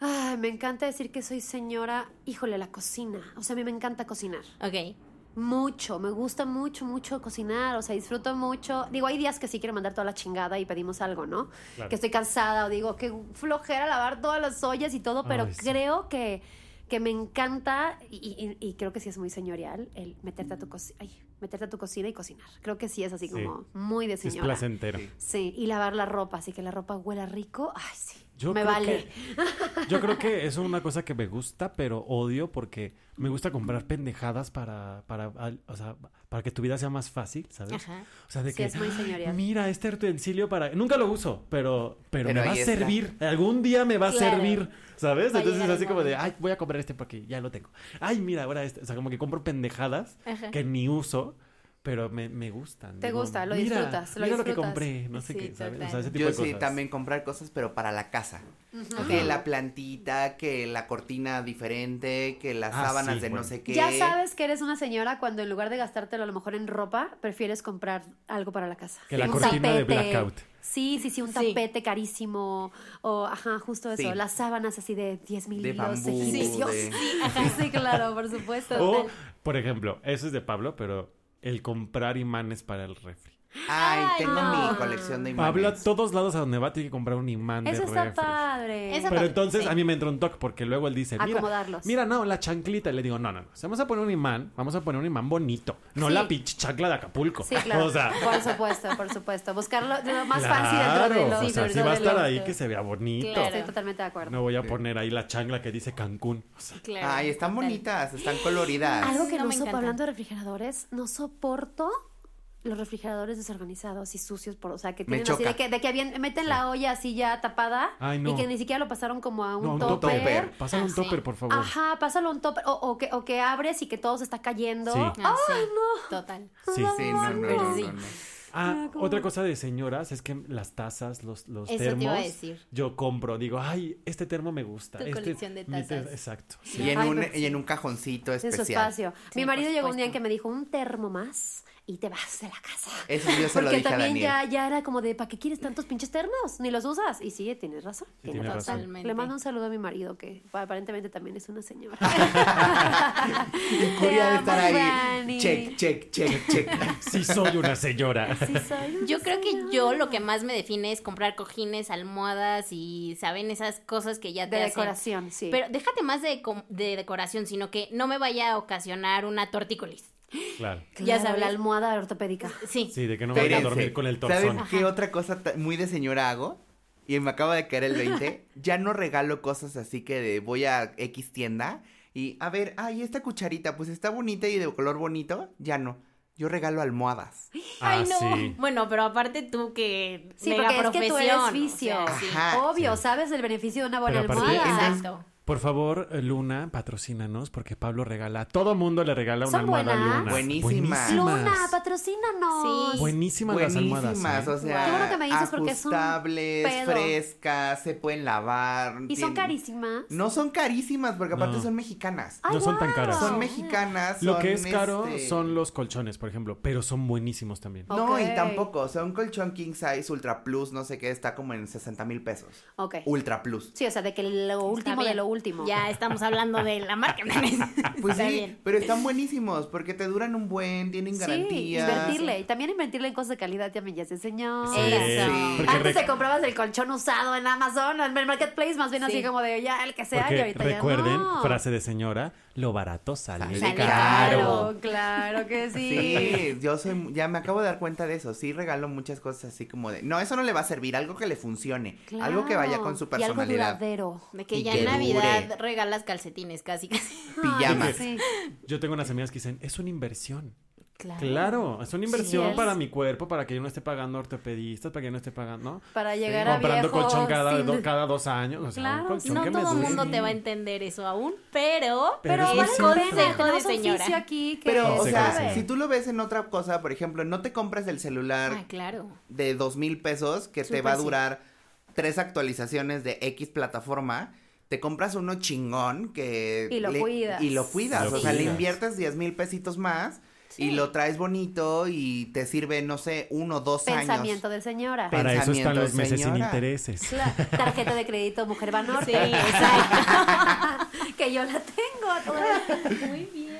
Ay, me encanta decir que soy señora, híjole, la cocina. O sea, a mí me encanta cocinar. Ok. Mucho, me gusta mucho, mucho cocinar, o sea, disfruto mucho. Digo, hay días que sí quiero mandar toda la chingada y pedimos algo, ¿no? Claro. Que estoy cansada o digo, que flojera lavar todas las ollas y todo, pero Ay, sí. creo que, que me encanta y, y- y creo que sí es muy señorial el meterte a tu cocina. Meterte a tu cocina y cocinar. Creo que sí es así Sí. como muy de Sí, es señora. placentero. Sí. Sí, y lavar la ropa, así que la ropa huela rico. Ay, sí. Yo me creo vale. que- yo creo que eso es una cosa que me gusta, pero odio porque me gusta comprar pendejadas para, para, al- o sea, para que tu vida sea más fácil, ¿sabes? Ajá. O sea, de Sí, que es muy señorial. mira este utensilio para nunca lo uso, pero pero, Pero me va a está. servir. Algún día me va a servir, ¿sabes? Va Entonces llegar así como de, ay, voy a comprar este porque ya lo tengo. Ay, mira, ahora este, o sea, como que compro pendejadas Ajá. que ni uso. Pero me, me gustan. Te gusta, lo mira, disfrutas, lo Mira lo que disfrutas. compré, no sé Sí, qué, ¿sabes? O total. sea, ese tipo Yo de sí, cosas. también comprar cosas, pero para la casa. Que la plantita, que la cortina diferente, que las Ah, sábanas sí, de no sé qué. Ya sabes que eres una señora cuando en lugar de gastártelo a lo mejor en ropa, prefieres comprar algo para la casa. Que la Un cortina de tapete. blackout. Sí, sí, sí, un Sí. tapete carísimo. O, ajá, justo eso. Sí. Las sábanas así de 10 mil De hilos egipcios. de- *laughs* Sí, claro, por supuesto. O, por ejemplo, eso es de Pablo, pero el comprar imanes para el refri. Ay, Ay, tengo no. mi colección de imanes. Pablo a todos lados a donde va tiene que comprar un imán Eso de está padre. Esa Pero entonces sí. a mí me entra un toque porque luego él dice, mira, Acomodarlos. mira, no, la chanclita. Y le digo, no, no, no. Si vamos a poner un imán, vamos a poner un imán bonito. No Sí. la pinche chancla de Acapulco. Sí, claro. *laughs* O sea, por supuesto, por supuesto. Buscarlo lo más claro, fancy dentro de lo o sea, si va a de estar ahí que se vea bonito. Claro. Estoy totalmente de acuerdo. No voy a poner ahí la chancla que dice Cancún. O sea, Claro, Ay, están bonitas, están coloridas. Algo que No no, me sopo, encanta. hablando de refrigeradores, no soporto los refrigeradores desorganizados y sucios, por, o sea, que tienen así de que, de que habían- meten la olla así ya tapada Ay, no. y que ni siquiera lo pasaron como a un no, un topper. topper. Pásale Ah, un sí. topper, por favor. Ajá, pásalo un topper o, o que, o que abres y que todo se está cayendo. Sí. Ah, sí. Ay, no. Total. Sí. Sí, no, no, no, no. Ah, otra cosa de señoras es que las tazas, los, los Eso te termos, iba a decir. yo compro, digo, ay, este termo me gusta. Tu este- colección de te- tazas. Exacto. Y, en Ay, un, y en un cajoncito En su especial. espacio. Sí, Mi marido llegó un día en que me dijo un termo más y te vas de la casa. Eso yo se lo Porque dije a también Daniel. ya, ya era como de, ¿para qué quieres tantos pinches termos? Ni los usas. Y sí, tienes razón. Sí, tienes tiene razón. Totalmente. Le mando un saludo a mi marido, que aparentemente también es una señora. *laughs* Y Curia de estar ahí. Dani. Check, check, check, check. *laughs* Sí soy una señora. Sí, soy una Yo creo que yo lo que más me define es comprar cojines, almohadas y, ¿saben? Esas cosas que ya te De hacen- decoración, sí. Pero déjate más de, de decoración, sino que no me vaya a ocasionar una tortícolis. Claro. ya sabes. la almohada ortopédica. Sí. Sí, de que no vaya a Espérense, dormir con el ¿Saben torzón. qué otra cosa muy de señora hago? Y me acaba de caer el 20. *laughs* ya no regalo cosas así que de voy a X tienda y a ver, ay, esta cucharita pues está bonita y de color bonito. Ya no. Yo regalo almohadas. *gasps* Ah, Ay, no. sí. Bueno, pero aparte tú que Sí, mega porque es que tú eres profesión, o fisio. sea, sí. Ajá. Obvio, sí. sabes el beneficio de una buena Pero aparte, almohada. entonces- Exacto. Por favor, eh, Luna, patrocínanos porque Pablo regala, a todo mundo le regala una ¿Son almohada a buenas? Luna. Buenísimas. Luna, patrocínanos. Sí. Buenísimas las almohadas. Buenísimas, ¿eh? o sea, Qué bueno que me dices porque es un ajustables, pedo. frescas, se pueden lavar. Y son carísimas. No son carísimas porque aparte No. son mexicanas. Ay, no son tan caras. Son mexicanas. Lo son, que es caro este, son los colchones, por ejemplo, pero son buenísimos también. No, y tampoco. O sea, un colchón king size ultra plus, no sé qué, está como en 60 mil pesos. Ok. Ultra plus. Sí, o sea, de que lo último de lo último. Ya estamos hablando de la marca. *laughs* Pues sí, bien. pero están buenísimos porque te duran un buen, tienen Sí, garantía. invertirle. Y también invertirle en cosas de calidad también ya se señor. Sí, Antes te comprabas el colchón usado en Amazon, en el Marketplace, más bien así Sí. como de ya el que sea, y Porque ahorita recuerden, ya no. frase de señora, lo barato sale, Sale caro. Claro, claro que sí. Sí, yo soy, ya me acabo de dar cuenta de eso. Sí regalo muchas cosas así como de, no, eso no le va a servir, algo que le funcione, algo que vaya con su Claro, Y algo personalidad. duradero. De que Y ya que en Navidad dure. regalas calcetines casi casi. Pijamas. Ay, sí. Yo tengo unas amigas que dicen, es una inversión. Claro. Claro, es una inversión es. para mi cuerpo, para que yo no esté pagando ortopedistas, para que yo no esté pagando, ¿no? Para llegar a Comprando viejo colchón cada, sin- do- cada dos años. O sea, Claro, un colchón No que todo el mundo te va a entender eso aún, pero, Pero Pero es consejo de señora. aquí que Pero, o sea, si tú lo ves en otra cosa, por ejemplo, no te compras el celular Ah, claro. de dos mil pesos que te va a sí. durar tres actualizaciones de X plataforma. Te compras uno chingón que... Y lo cuidas. Y lo cuidas. Lo o sea, le inviertes 10 mil pesitos más y lo traes bonito y te sirve, no sé, uno o dos pensamiento años. de señora. Para eso están Pensamiento los meses sin intereses. Tarjeta de crédito Mujer Banorte. Sí, *laughs* exacto. que yo la tengo todavía. Muy bien.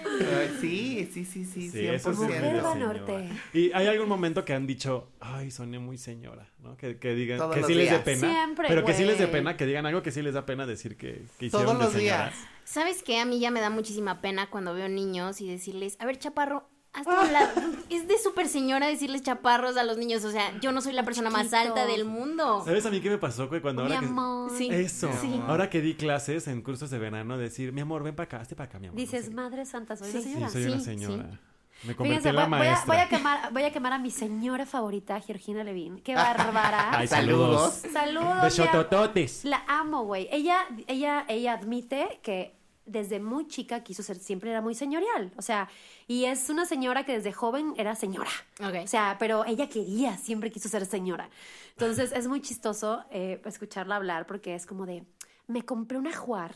Sí, sí, sí, sí, Sí, eso 100%. es Mujer. Banorte. Y hay algún momento que han dicho, ay, soné muy señora, ¿no? Que, que digan, Todos que sí les dé pena. Siempre, pero que sí les dé pena, que digan algo que sí les da pena decir que, que hicieron Todos los días. ¿Sabes qué? A mí ya me da muchísima pena cuando veo niños y decirles, a ver, chaparro, hazte a un lado. Es de súper señora decirles chaparros a los niños. O sea, yo no soy la persona más alta del mundo. ¿Sabes a mí qué me pasó, güey? Cuando Mi ahora que... amor. Sí. Eso. Sí. Ahora que di clases en cursos de verano, decir, mi amor, ven para acá, hazte para acá, mi amor. no Dices, sé madre santa, soy Sí. una Sí, señora. soy Sí, una sí. señora. Me convertí Fíjense, en la voy, voy a, maestra. voy a quemar, voy a quemar a mi señora favorita, Georgina Levin. Qué *laughs* bárbara. Ay, Saludos. saludos. Besotototes. La amo, güey. Ella, ella, ella admite que desde muy chica quiso ser, siempre era muy señorial. O sea, y es una señora que desde joven era señora. Ok. O sea, pero ella quería, siempre quiso ser señora. Entonces es muy chistoso eh, escucharla hablar porque es como de, me compré una juar.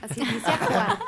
Así dice juar.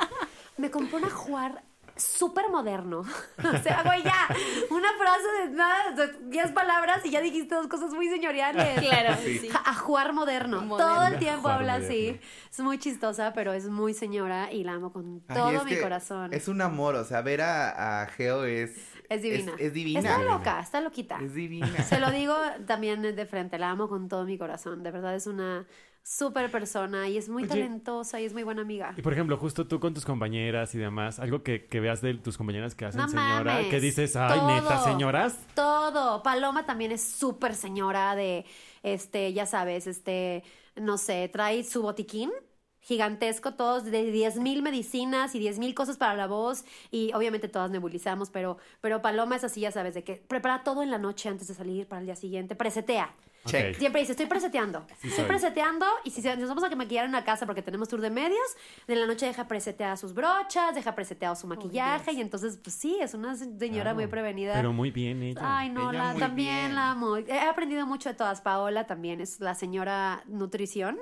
Me compré una juar súper moderno. *laughs* O sea, güey, ya, una frase de nada, de 10 palabras y ya dijiste dos cosas muy señoriales. Claro, sí. A jugar moderno. Moderno. Todo el tiempo habla moderno. así. Es muy chistosa, pero es muy señora y la amo con Ay, todo mi corazón. Es un amor, o sea, ver a, a Geo es... Es divina. Es, es divina. Está loca, está loquita. Es divina. Se lo digo también de frente, la amo con todo mi corazón. De verdad es una súper persona y es muy Oye. talentosa y es muy buena amiga. Y por ejemplo, justo tú con tus compañeras y demás, algo que, que veas de tus compañeras que hacen No señora, mames, que dices, ay, todo. neta, señoras. Todo. Paloma también es súper señora de, este, ya sabes, este, no sé, trae su botiquín gigantesco, todos de 10 mil medicinas y 10 mil cosas para la voz y obviamente todas nebulizamos, pero, pero Paloma es así, ya sabes, de que prepara todo en la noche antes de salir para el día siguiente, presetea. Check. Siempre dice, estoy preseteando. Sí estoy soy. preseteando y si nos vamos a que maquillar en la casa porque tenemos tour de medios, de la noche deja preseteadas sus brochas, deja preseteado su maquillaje y entonces, pues sí, es una señora Claro. muy prevenida. Pero muy bien ella. Ay, no, Ella la, también bien. la amo. He aprendido mucho de todas. Paola también es la señora nutrición.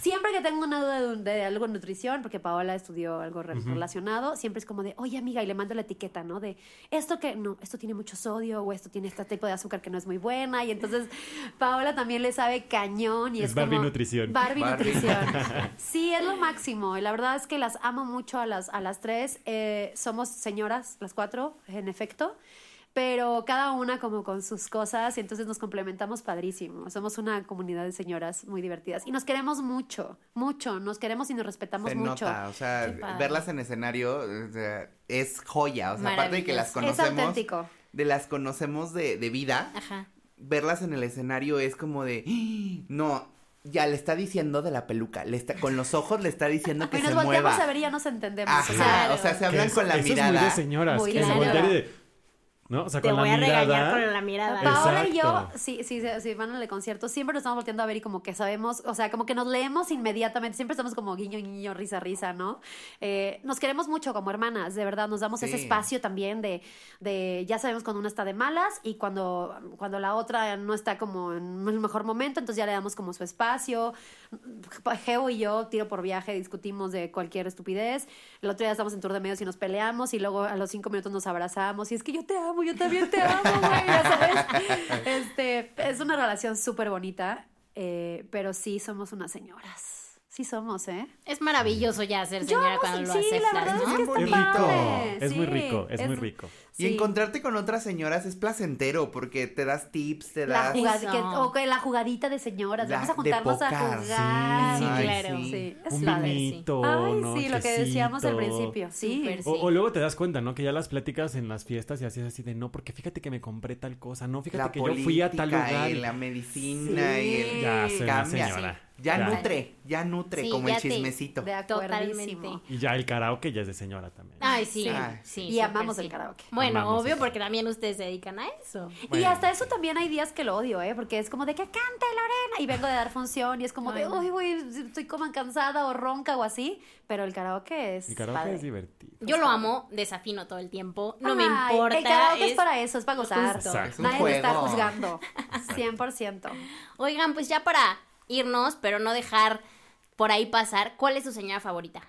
Siempre que tengo una duda de, de algo de nutrición, porque Paola estudió algo re- relacionado, siempre es como de, oye amiga, y le mando la etiqueta, ¿no? De esto que, no, esto tiene mucho sodio o esto tiene este tipo de azúcar que no es muy buena. Y entonces Paola también le sabe cañón y es, Es Barbie como- Nutrición. Barbie, Barbie. Nutrición. *laughs* Sí, es lo máximo. Y la verdad es que las amo mucho a las, a las tres. Eh, somos señoras, las cuatro, en efecto. Pero cada una como con sus cosas y entonces nos complementamos padrísimo. Somos una comunidad de señoras muy divertidas. Y nos queremos mucho, mucho. Nos queremos y nos respetamos Se mucho. nota, o sea, verlas en escenario o sea, es joya. O sea, aparte de que las Maravilloso. Es conocemos. auténtico. De las conocemos de, de vida, Ajá. verlas en el escenario es como de. "Ah, No, ya le está diciendo de la peluca. Le está, con los ojos le está diciendo que Y nos se volteamos mueva. a ver y ya nos entendemos. Ajá, o sea, o sea, se hablan con la eso mirada. es muy de señoras. Muy que se voltean de- ¿No? O sea, Te con voy la a mirada. regañar con la mirada. Paola y yo, sí, sí, sí, van al concierto, siempre nos estamos volteando a ver y como que sabemos, o sea, como que nos leemos inmediatamente, siempre estamos como guiño, guiño, risa, risa, ¿no? Eh, nos queremos mucho como hermanas, de verdad, nos damos ese espacio también de, de, ya sabemos cuando una está de malas y cuando, cuando la otra no está como en el mejor momento, entonces ya le damos como su espacio. Geo y yo, tiro por viaje, discutimos de cualquier estupidez. El otro día estamos en tour de medios y nos peleamos y luego a los cinco minutos nos abrazamos y es que yo te amo, yo también te amo, güey, ya sabes. Este, es una relación súper bonita, eh, pero sí somos unas señoras. Sí somos, ¿eh? Es maravilloso ya ser Yo señora cuando lo la aceptas, verdad ¿no? es que está padre. Es muy rico, es muy rico. Y encontrarte con otras señoras es placentero porque te das tips, te La, das. Eso. que- o que la jugadita de señoras, La- vamos a juntarnos a jugar. sí, Ay, claro. sí. Sí, es Un padre. vinito, Ay, ¿no? sí, lo que decíamos al principio. Sí. O, Sí. o luego te das cuenta, ¿no? Que ya las pláticas en las fiestas y así es así de no, porque fíjate que me compré tal cosa, no, fíjate la que yo fui a tal lugar. y la medicina Sí. y el Ya, soy una cambia. señora. Ya Ya. nutre, ya nutre Sí, como ya el te- chismecito. De acuerdísimo. Totalmente. Y ya el karaoke ya es de señora también. Ay, sí, Ay. sí. Y amamos sí. el karaoke. Bueno, Amamos obvio, porque también ustedes se dedican a eso. Y hasta eso también hay días que lo odio, ¿eh? Porque es como de que cante Lorena y vengo de dar función y es como de, uy, güey, estoy como cansada o ronca o así. Pero el karaoke es. El karaoke padre. es divertido. Yo lo amo, desafino todo el tiempo, no me importa. El karaoke es, es- para eso, es para gozar. Exacto. Nadie me está juzgando. 100%. Oigan, pues ya para irnos, pero no dejar por ahí pasar, ¿cuál es su señora favorita?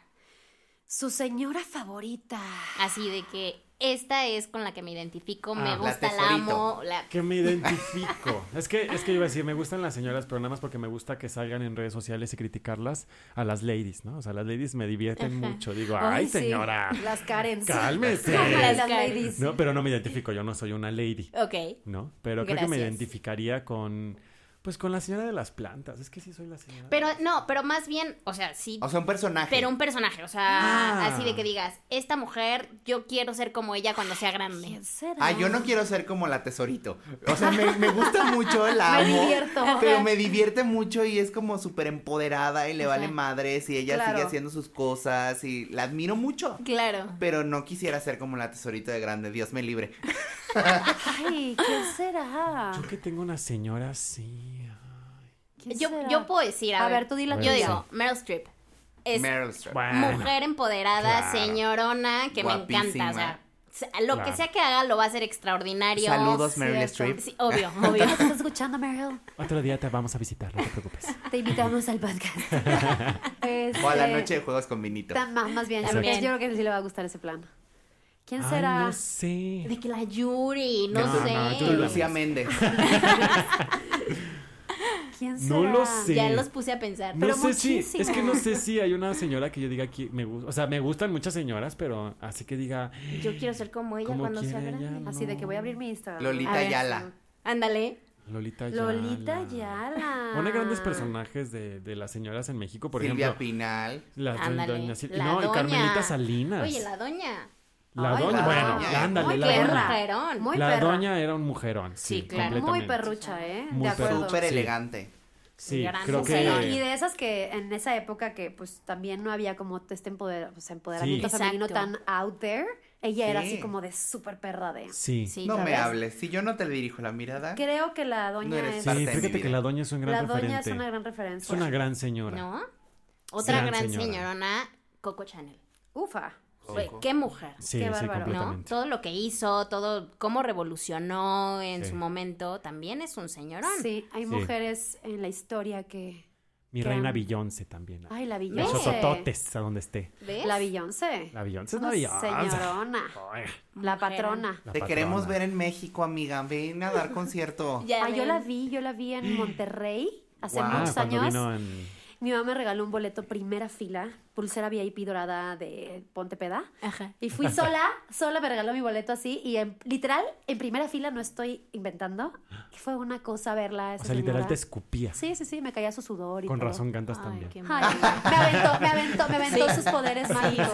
Su señora favorita. Así de que esta es con la que me identifico, me Ah, gusta, la, amo, la... Que me identifico. es que es que yo iba a decir, me gustan las señoras, pero nada más porque me gusta que salgan en redes sociales y criticarlas a las ladies, ¿no? O sea, las ladies me divierten mucho. Digo, ay, señora, Las Karens. cálmese. *laughs* Las Las ladies. No, pero no me identifico, yo no soy una lady. Ok. ¿no? Pero creo que me identificaría con, Pues con la señora de las plantas. Es que sí soy la señora. Pero no, pero más bien, o sea, sí. O sea, un personaje. pero un personaje, o sea, Ah. así de que digas, esta mujer, yo quiero ser como ella cuando sea grande. ¿Quién será? Ah, yo no quiero ser como la tesorito. O sea, me, me gusta mucho, la *laughs* Me amo. divierto. Pero me divierte mucho y es como súper empoderada y le vale madres y ella Claro. sigue haciendo sus cosas y la admiro mucho. Claro. Pero no quisiera ser como la tesorito de grande, Dios me libre. *laughs* Ay, ¿quién será? Yo que tengo una señora así. Ay. ¿Quién Yo, yo puedo decir, a, A ver, tú di la Yo digo, Meryl Streep. Es Meryl Streep. Bueno. mujer empoderada, claro. señorona, que me encanta. Guapísima. O sea, se- lo que Claro. sea que haga lo va a hacer extraordinario. Saludos, Meryl. Streep. Sí, obvio, ¿Nos *laughs* obvio. estás escuchando, Meryl? Otro día te vamos a visitar, no te preocupes. *laughs* Te invitamos al podcast. *laughs* O a la Este, noche de juegos con vinito. ta- Más, más bien, yo creo, También. que, yo creo que sí le va a gustar ese plan. ¿Quién Ay, será? no sé. De que la Yuri, no, No, sé. no, tú Lucía Méndez. ¿Quién será? No lo sé. Ya los puse a pensar. No Pero sé si, es que no sé si hay una señora que yo diga que me gusta, o sea, me gustan muchas señoras, pero así que diga, Yo quiero ser como ella ¿Cómo cuando sea grande. Así de que voy a abrir mi Instagram. Lolita A ver. Ayala. Ándale. Lolita Ayala. Lolita Ayala. Pone grandes personajes de, de las señoras en México, por Silvia ejemplo, Pinal. la Ándale. doña Sil- La no, y doña. Carmelita Salinas. Oye, la doña. La Ay, doña, la bueno, doña. ándale, Muy la perra. doña. mujerón. Muy la perra. doña era un mujerón, sí, Sí, claro. Muy perrucha, ¿eh? Muy de acuerdo. perrucha. Súper Sí. elegante. Sí, Gran creo mujer. que Y de esas que en esa época que pues también no había como este empoder- o sea, empoderamiento Sí. femenino tan out there, ella era Sí. así como de súper perra de... sí. Sí, No me hables. Si yo no te dirijo la mirada. Creo que la doña No es... Sí, fíjate que la doña es un gran La doña referente. es una gran referencia. Es una gran señora. ¿No? Otra Gran gran señora. señorona, Coco Chanel. Ufa. Güey, qué mujer. Sí, Qué bárbaro, ¿no? Todo lo que hizo, todo cómo revolucionó en Sí. su momento, también es un señorón. Sí, hay Sí. mujeres en la historia que... Mi que reina han- Beyoncé también. Ay, la Los Beyoncé. sotototes a donde esté. ¿Ves? La Beyoncé. La Beyoncé es Una una Beyoncé. señorona. La patrona. la Te queremos ver en México, amiga. Ven a dar concierto. *laughs* Ya Ah, yo la vi, yo la vi en Monterrey hace muchos años. vino en... Mi mamá me regaló un boleto primera fila, pulsera VIP dorada de Ponte Peda. Ajá. Y fui *laughs* sola, sola me regaló mi boleto así y en, literal, en primera fila no estoy inventando. que Fue una cosa verla. O sea, literal te escupía. Sí, sí, sí, me caía su sudor y Con todo. razón cantas Ay, también. qué Ay, me aventó, me aventó, me aventó sus poderes mágicos.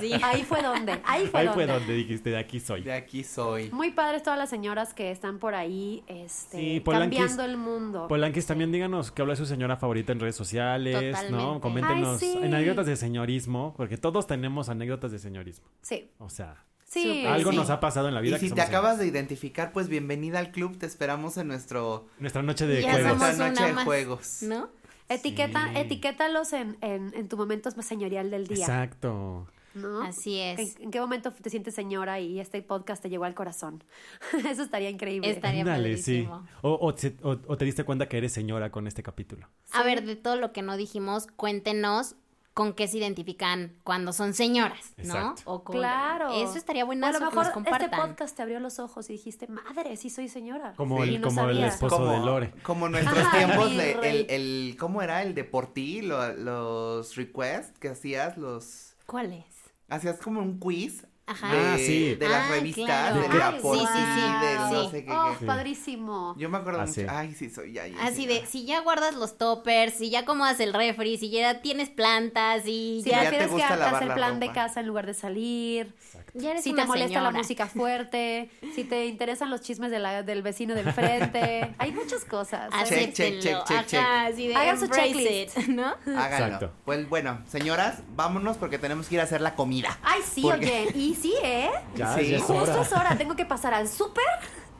sí. Ahí fue donde, ahí fue Ahí donde. fue donde dijiste, de aquí soy. De aquí soy. Muy padres todas las señoras que están por ahí este, Sí, Polanquis- cambiando el mundo. Polanquis, también díganos qué habla de su señora favorita en redes sociales, ¿no? Totalmente. Coméntenos Ay, sí. en anécdotas de señorismo, porque todos tenemos anécdotas de señorismo. Sí, O sea, sí. Algo sí. nos ha pasado en la vida. Y que si te acabas de identificar, pues bienvenida al club. Te esperamos en nuestro. Nuestra noche de Ya juegos. Nuestra noche de más, juegos. ¿No? Etiqueta, Sí. etiquétalos en, en, en tu momento más señorial del día. Exacto. ¿no? Así es. ¿En, en qué momento te sientes señora y este podcast te llegó al corazón? *laughs* Eso estaría increíble. Estaría Ándale, sí. padrísimo. O, o o- o te diste cuenta que eres señora con este capítulo. A ver, de todo lo que no dijimos, cuéntenos con qué se identifican cuando son señoras, ¿no? Exacto. O con- Claro. Eso estaría bueno a lo que mejor nos compartan. este podcast te abrió los ojos y dijiste, madre, sí soy señora. Como, Sí. El, no como el esposo de Lore. Como *laughs* nuestros tiempos de el, el ¿cómo era? El de por ti, lo- los requests que hacías, los ¿Cuál es? hacías como un quiz Ajá. de, Ah, sí. de las Ah, revistas, claro. de Ay, la por sí, sí, de no sí. sé qué. Oh, qué. padrísimo. Yo me acuerdo Ah, mucho. sí. Ay, sí, soy ya. ya, Así sí, de, si ya guardas los toppers, si ya acomodas el refri, si ya tienes plantas y Si ya ya, te prefieres gusta hacer la plan de casa en lugar de salir, ya eres si una te molesta señora. la música fuerte, si te interesan los chismes de la- del vecino del frente. *laughs* Hay muchas cosas. Check, check, check, check, de Hagan su checklist. it, ¿no? Háganlo. Exacto. Pues bueno, señoras, vámonos porque tenemos que ir a hacer la comida. Ay, sí, Porque- oye. Y sí, ¿eh? Ya, Sí. ya es Justo hora. es hora. Tengo que pasar al súper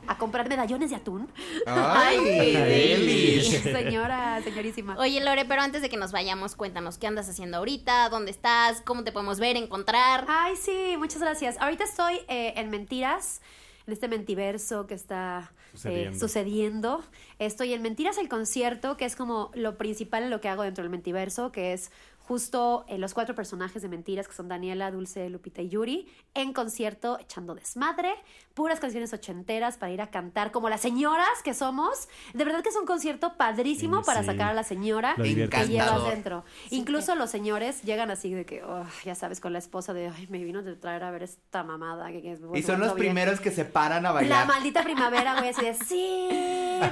a comprar medallones de atún. Ay, delis. Señora, señorísima. Oye, Lore, pero antes de que nos vayamos, cuéntanos qué andas haciendo ahorita, dónde estás, cómo te podemos ver, encontrar. Ay, sí, muchas gracias. Ahorita estoy eh, en Mentiras, en este mentiverso que está eh, Sucediendo. sucediendo. Estoy en Mentiras el concierto, que es como lo principal en lo que hago dentro del mentiverso, que es justo eh, los cuatro personajes de Mentiras, que son Daniela, Dulce, Lupita y Yuri, en concierto echando desmadre, puras canciones ochenteras para ir a cantar como las señoras que somos. De verdad que es un concierto padrísimo Sí, para sí. sacar a la señora que llevas dentro. Incluso los señores llegan así de que, oh, ya sabes, con la esposa de, ay, me vino de traer a ver esta mamada. Que, Y son los pasando bien". primeros que se paran a La bailar. maldita primavera, güey, así de, sí,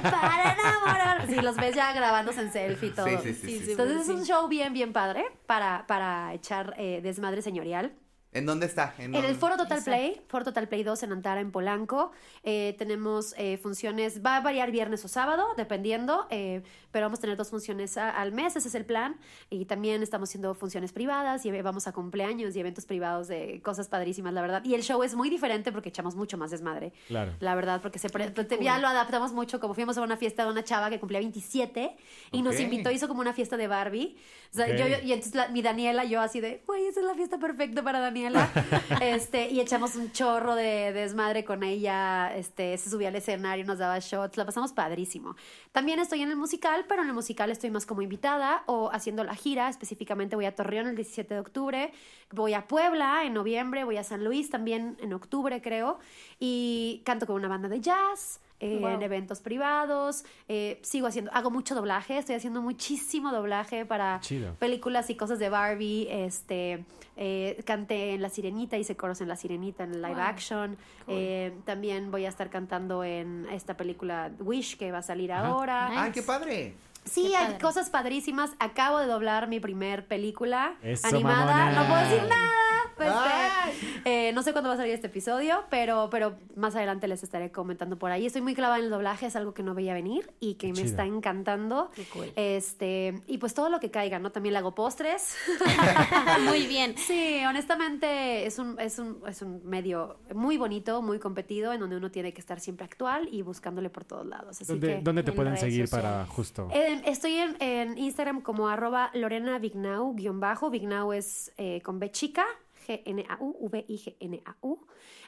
para enamorar. Sí, los ves ya grabándose en selfie y todo. Sí, sí, sí, sí. Entonces es un show bien, bien padre para, para echar eh, desmadre señorial. ¿En dónde está? En dónde? el Foro Total Exacto. Play, Foro Total Play 2 en Antara, en Polanco, eh, tenemos eh, funciones, va a variar viernes o sábado, dependiendo, eh, pero vamos a tener dos funciones a- al mes, ese es el plan, y también estamos haciendo funciones privadas y vamos a cumpleaños y eventos privados de cosas padrísimas, la verdad. Y el show es muy diferente porque echamos mucho más desmadre. Claro. La verdad, porque se pre- ya lo adaptamos mucho, como fuimos a una fiesta de una chava que cumplía 27 y nos Ok. invitó, hizo como una fiesta de Barbie. O sea, Ok. yo- yo- y entonces la- mi Daniela, yo así de, güey, esa es la fiesta perfecta para Daniela. *laughs* este, y echamos un chorro de, desmadre con ella, este, se subía al escenario, nos daba shots, la pasamos padrísimo. También estoy en el musical, pero en el musical estoy más como invitada o haciendo la gira, específicamente voy a Torreón el 17 de octubre, voy a Puebla en noviembre, voy a San Luis también en octubre creo, y canto con una banda de jazz. Eh, Wow. en eventos privados, eh, sigo haciendo, hago mucho doblaje, estoy haciendo muchísimo doblaje para Chido. películas y cosas de Barbie, este, eh, canté en La Sirenita, hice coros en La Sirenita en live Wow. action, eh, también voy a estar cantando en esta película Wish que va a salir Ajá. ahora. ¡Ah, Nice. qué padre! Sí, Qué hay padre. cosas padrísimas. Acabo de doblar mi primer película Eso, animada. mamona. No puedo decir nada. Este, Ay. eh, no sé cuándo va a salir este episodio, pero, pero más adelante les estaré comentando por ahí. Estoy muy clavada en el doblaje, es algo que no veía venir y que me está encantando. Qué cool. Este, y pues todo lo que caiga, ¿no? También le hago postres. *laughs* Muy bien. Sí, honestamente es un, es, un, es un medio muy bonito, muy competido, en donde uno tiene que estar siempre actual y buscándole por todos lados. Así ¿Dónde, que dónde te en pueden seguir para justo? en- estoy en, en Instagram como arroba Lorena Vignau, guion bajo. Vignau es eh, con B chica, V-I-G-N-A-U.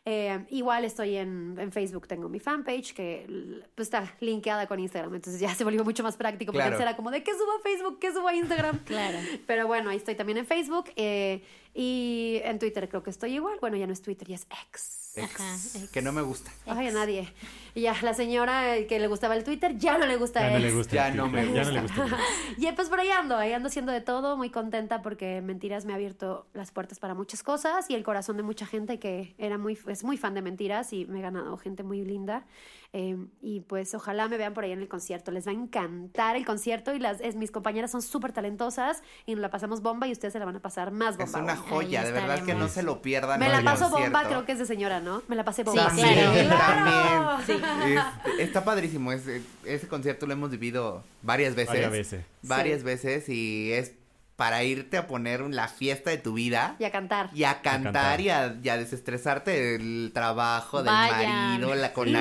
Eh, igual estoy en, en Facebook, tengo mi fanpage que pues, está linkeada con Instagram, entonces ya *laughs* se volvió mucho más práctico porque Claro. antes era como de qué subo a Facebook, qué subo a Instagram. *laughs* Claro. Pero bueno, ahí estoy también en Facebook eh, y en Twitter creo que estoy igual. Bueno, ya no es Twitter, ya es X. Ajá, Ex, ex. que no me gusta. Ay, a nadie. Y ya, la señora que le gustaba el Twitter ya no le gusta Ya no le gusta. Ya no me Ya no le gusta. gusta. *laughs* Y pues por ahí ando, ahí ando haciendo de todo, muy contenta porque Mentiras me ha abierto las puertas para muchas cosas y el corazón de mucha gente que era muy, es muy fan de Mentiras y me he ganado gente muy linda. Eh, y pues ojalá me vean por ahí en el concierto, les va a encantar el concierto y las, es, mis compañeras son súper talentosas y nos la pasamos bomba y ustedes se la van a pasar más bomba. Es una joya, Ahí de verdad que no se lo pierdan. Me la paso bomba, creo que es de señora, ¿no? Me la pasé bomba. claro. También, ¡Claro! también. Este, está padrísimo. Ese, ese concierto lo hemos vivido varias veces. Varias veces. Varias Sí. veces y es para irte a poner la fiesta de tu vida. Y a cantar. Y a cantar, cantar. Y, a, y a desestresarte del trabajo, del marido, la con Y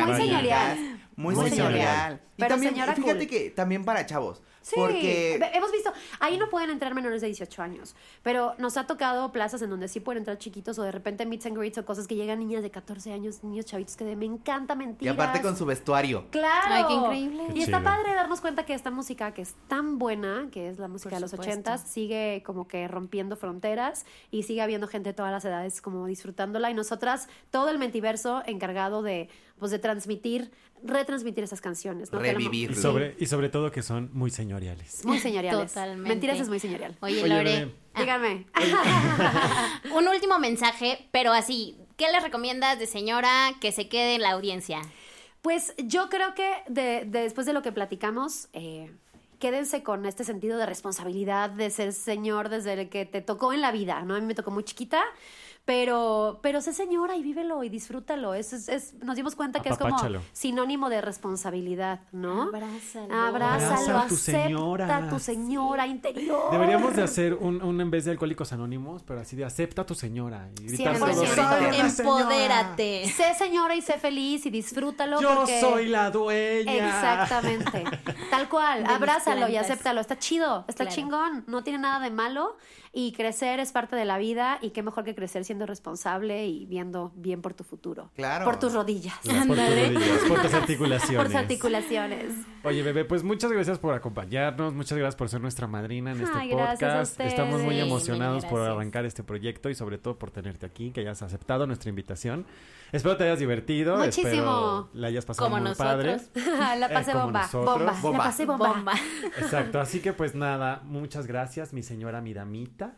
muy. Muy, señorial. señorial. Y Pero también, señora fíjate cool. que también para chavos. Sí, Porque hemos visto, ahí no pueden entrar menores de 18 años, pero nos ha tocado plazas en donde sí pueden entrar chiquitos o de repente meets and greets o cosas que llegan niñas de 14 años, niños chavitos que de me encanta y mentiras. aparte con su vestuario. Claro. Ay, qué increíble. Y está padre darnos cuenta que esta música que es tan buena, que es la música Por de los supuesto. ochentas, sigue como que rompiendo fronteras y sigue habiendo gente de todas las edades como disfrutándola y nosotras, todo el mentiverso encargado de, pues de transmitir, retransmitir esas canciones. ¿no? Revivir. Y sobre, y sobre todo que son muy señoriales. Muy señoriales. Totalmente. Mentiras es muy señorial. Oye, Oye, Lore. Ah, Dígame. *laughs* un último mensaje, pero así, ¿qué le recomiendas de señora que se quede en la audiencia? Pues yo creo que de, de- después de lo que platicamos, eh, quédense con este sentido de responsabilidad de ser señor desde el que te tocó en la vida, ¿no? A mí me tocó muy chiquita, pero, pero sé señora y vívelo y disfrútalo. Es, es- es- nos dimos cuenta que es como sinónimo de responsabilidad, ¿no? Abrázalo. Abrázalo, Abraza a tu acepta señora. a tu señora interior. Deberíamos de hacer un, un en vez de Alcohólicos Anónimos, pero así de acepta a tu señora. Y gritar todos. Empodérate. Sé señora y sé feliz y disfrútalo. Yo porque... soy la dueña. Exactamente. Tal cual. De Abrázalo y acéptalo. Está chido, está Claro. chingón. No tiene nada de malo. Y crecer es parte de la vida. Y qué mejor que crecer siendo responsable y viendo bien por tu futuro. Claro. Por tus rodillas. Por tus rodillas, por tus *laughs* articulaciones. Por tus articulaciones. Oye, bebé, pues muchas gracias por acompañarnos, muchas gracias por ser nuestra madrina en este Ay, podcast. Estamos muy emocionados por arrancar este proyecto y sobre todo por tenerte aquí, que hayas aceptado nuestra invitación. Espero te hayas divertido, Muchísimo. espero la hayas pasado Como muy nosotros. padre. *laughs* la pasé Eh, como bomba. Bomba. Bomba. La pasé bomba. Bomba. Exacto, así que pues nada, muchas gracias, mi señora Miramita.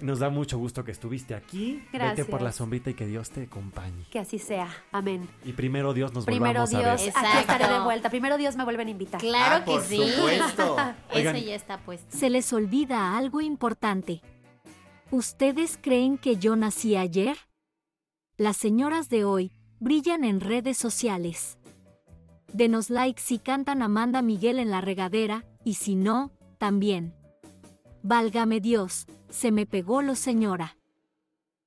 Nos da mucho gusto que estuviste aquí. Vete Gracias. por la sombrita y que Dios te acompañe. Que así sea. Amén. Y primero Dios nos Primero volvamos a Dios, ver. Exacto. aquí estaré de vuelta. Primero Dios me vuelven a invitar. Claro Ah, que por sí. supuesto. *laughs* Oigan. Eso ya está puesto. Se les olvida algo importante. ¿Ustedes creen que yo nací ayer? Las señoras de hoy brillan en redes sociales. Denos like si cantan Amanda Miguel en la regadera y si no, también. Válgame Dios, se me pegó lo señora.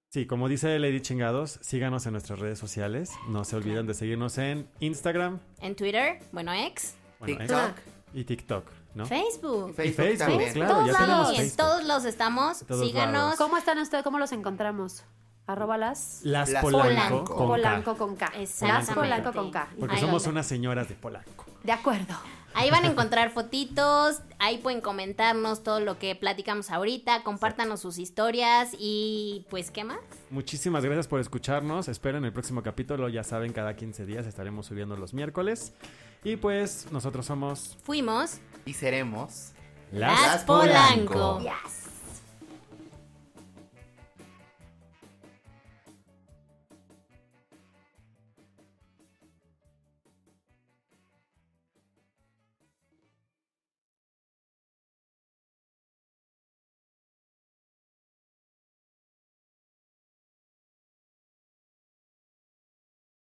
Sí, como dice Lady Chingados, síganos en nuestras redes sociales. No se olviden de seguirnos en Instagram En Twitter, bueno, ex, bueno, TikTok. ex, y TikTok, ¿no? Facebook. Facebook, Facebook, también. claro, Todos ya tenemos lados. Y en Facebook. todos los estamos. Todos Síganos. lados. ¿Cómo están ustedes? ¿Cómo los encontramos? Arroba las. Las, Las Polanco, Polanco. con K. Polanco con K. Las Polanco con K. Porque Ahí somos unas señoras de Polanco. De acuerdo. Ahí van a encontrar fotitos, ahí pueden comentarnos todo lo que platicamos ahorita, compártanos sus historias y pues, ¿qué más? Muchísimas gracias por escucharnos. Esperen el próximo capítulo. Ya saben, cada 15 días estaremos subiendo los miércoles. Y pues nosotros somos Fuimos Y seremos. Las Polanco. Yes.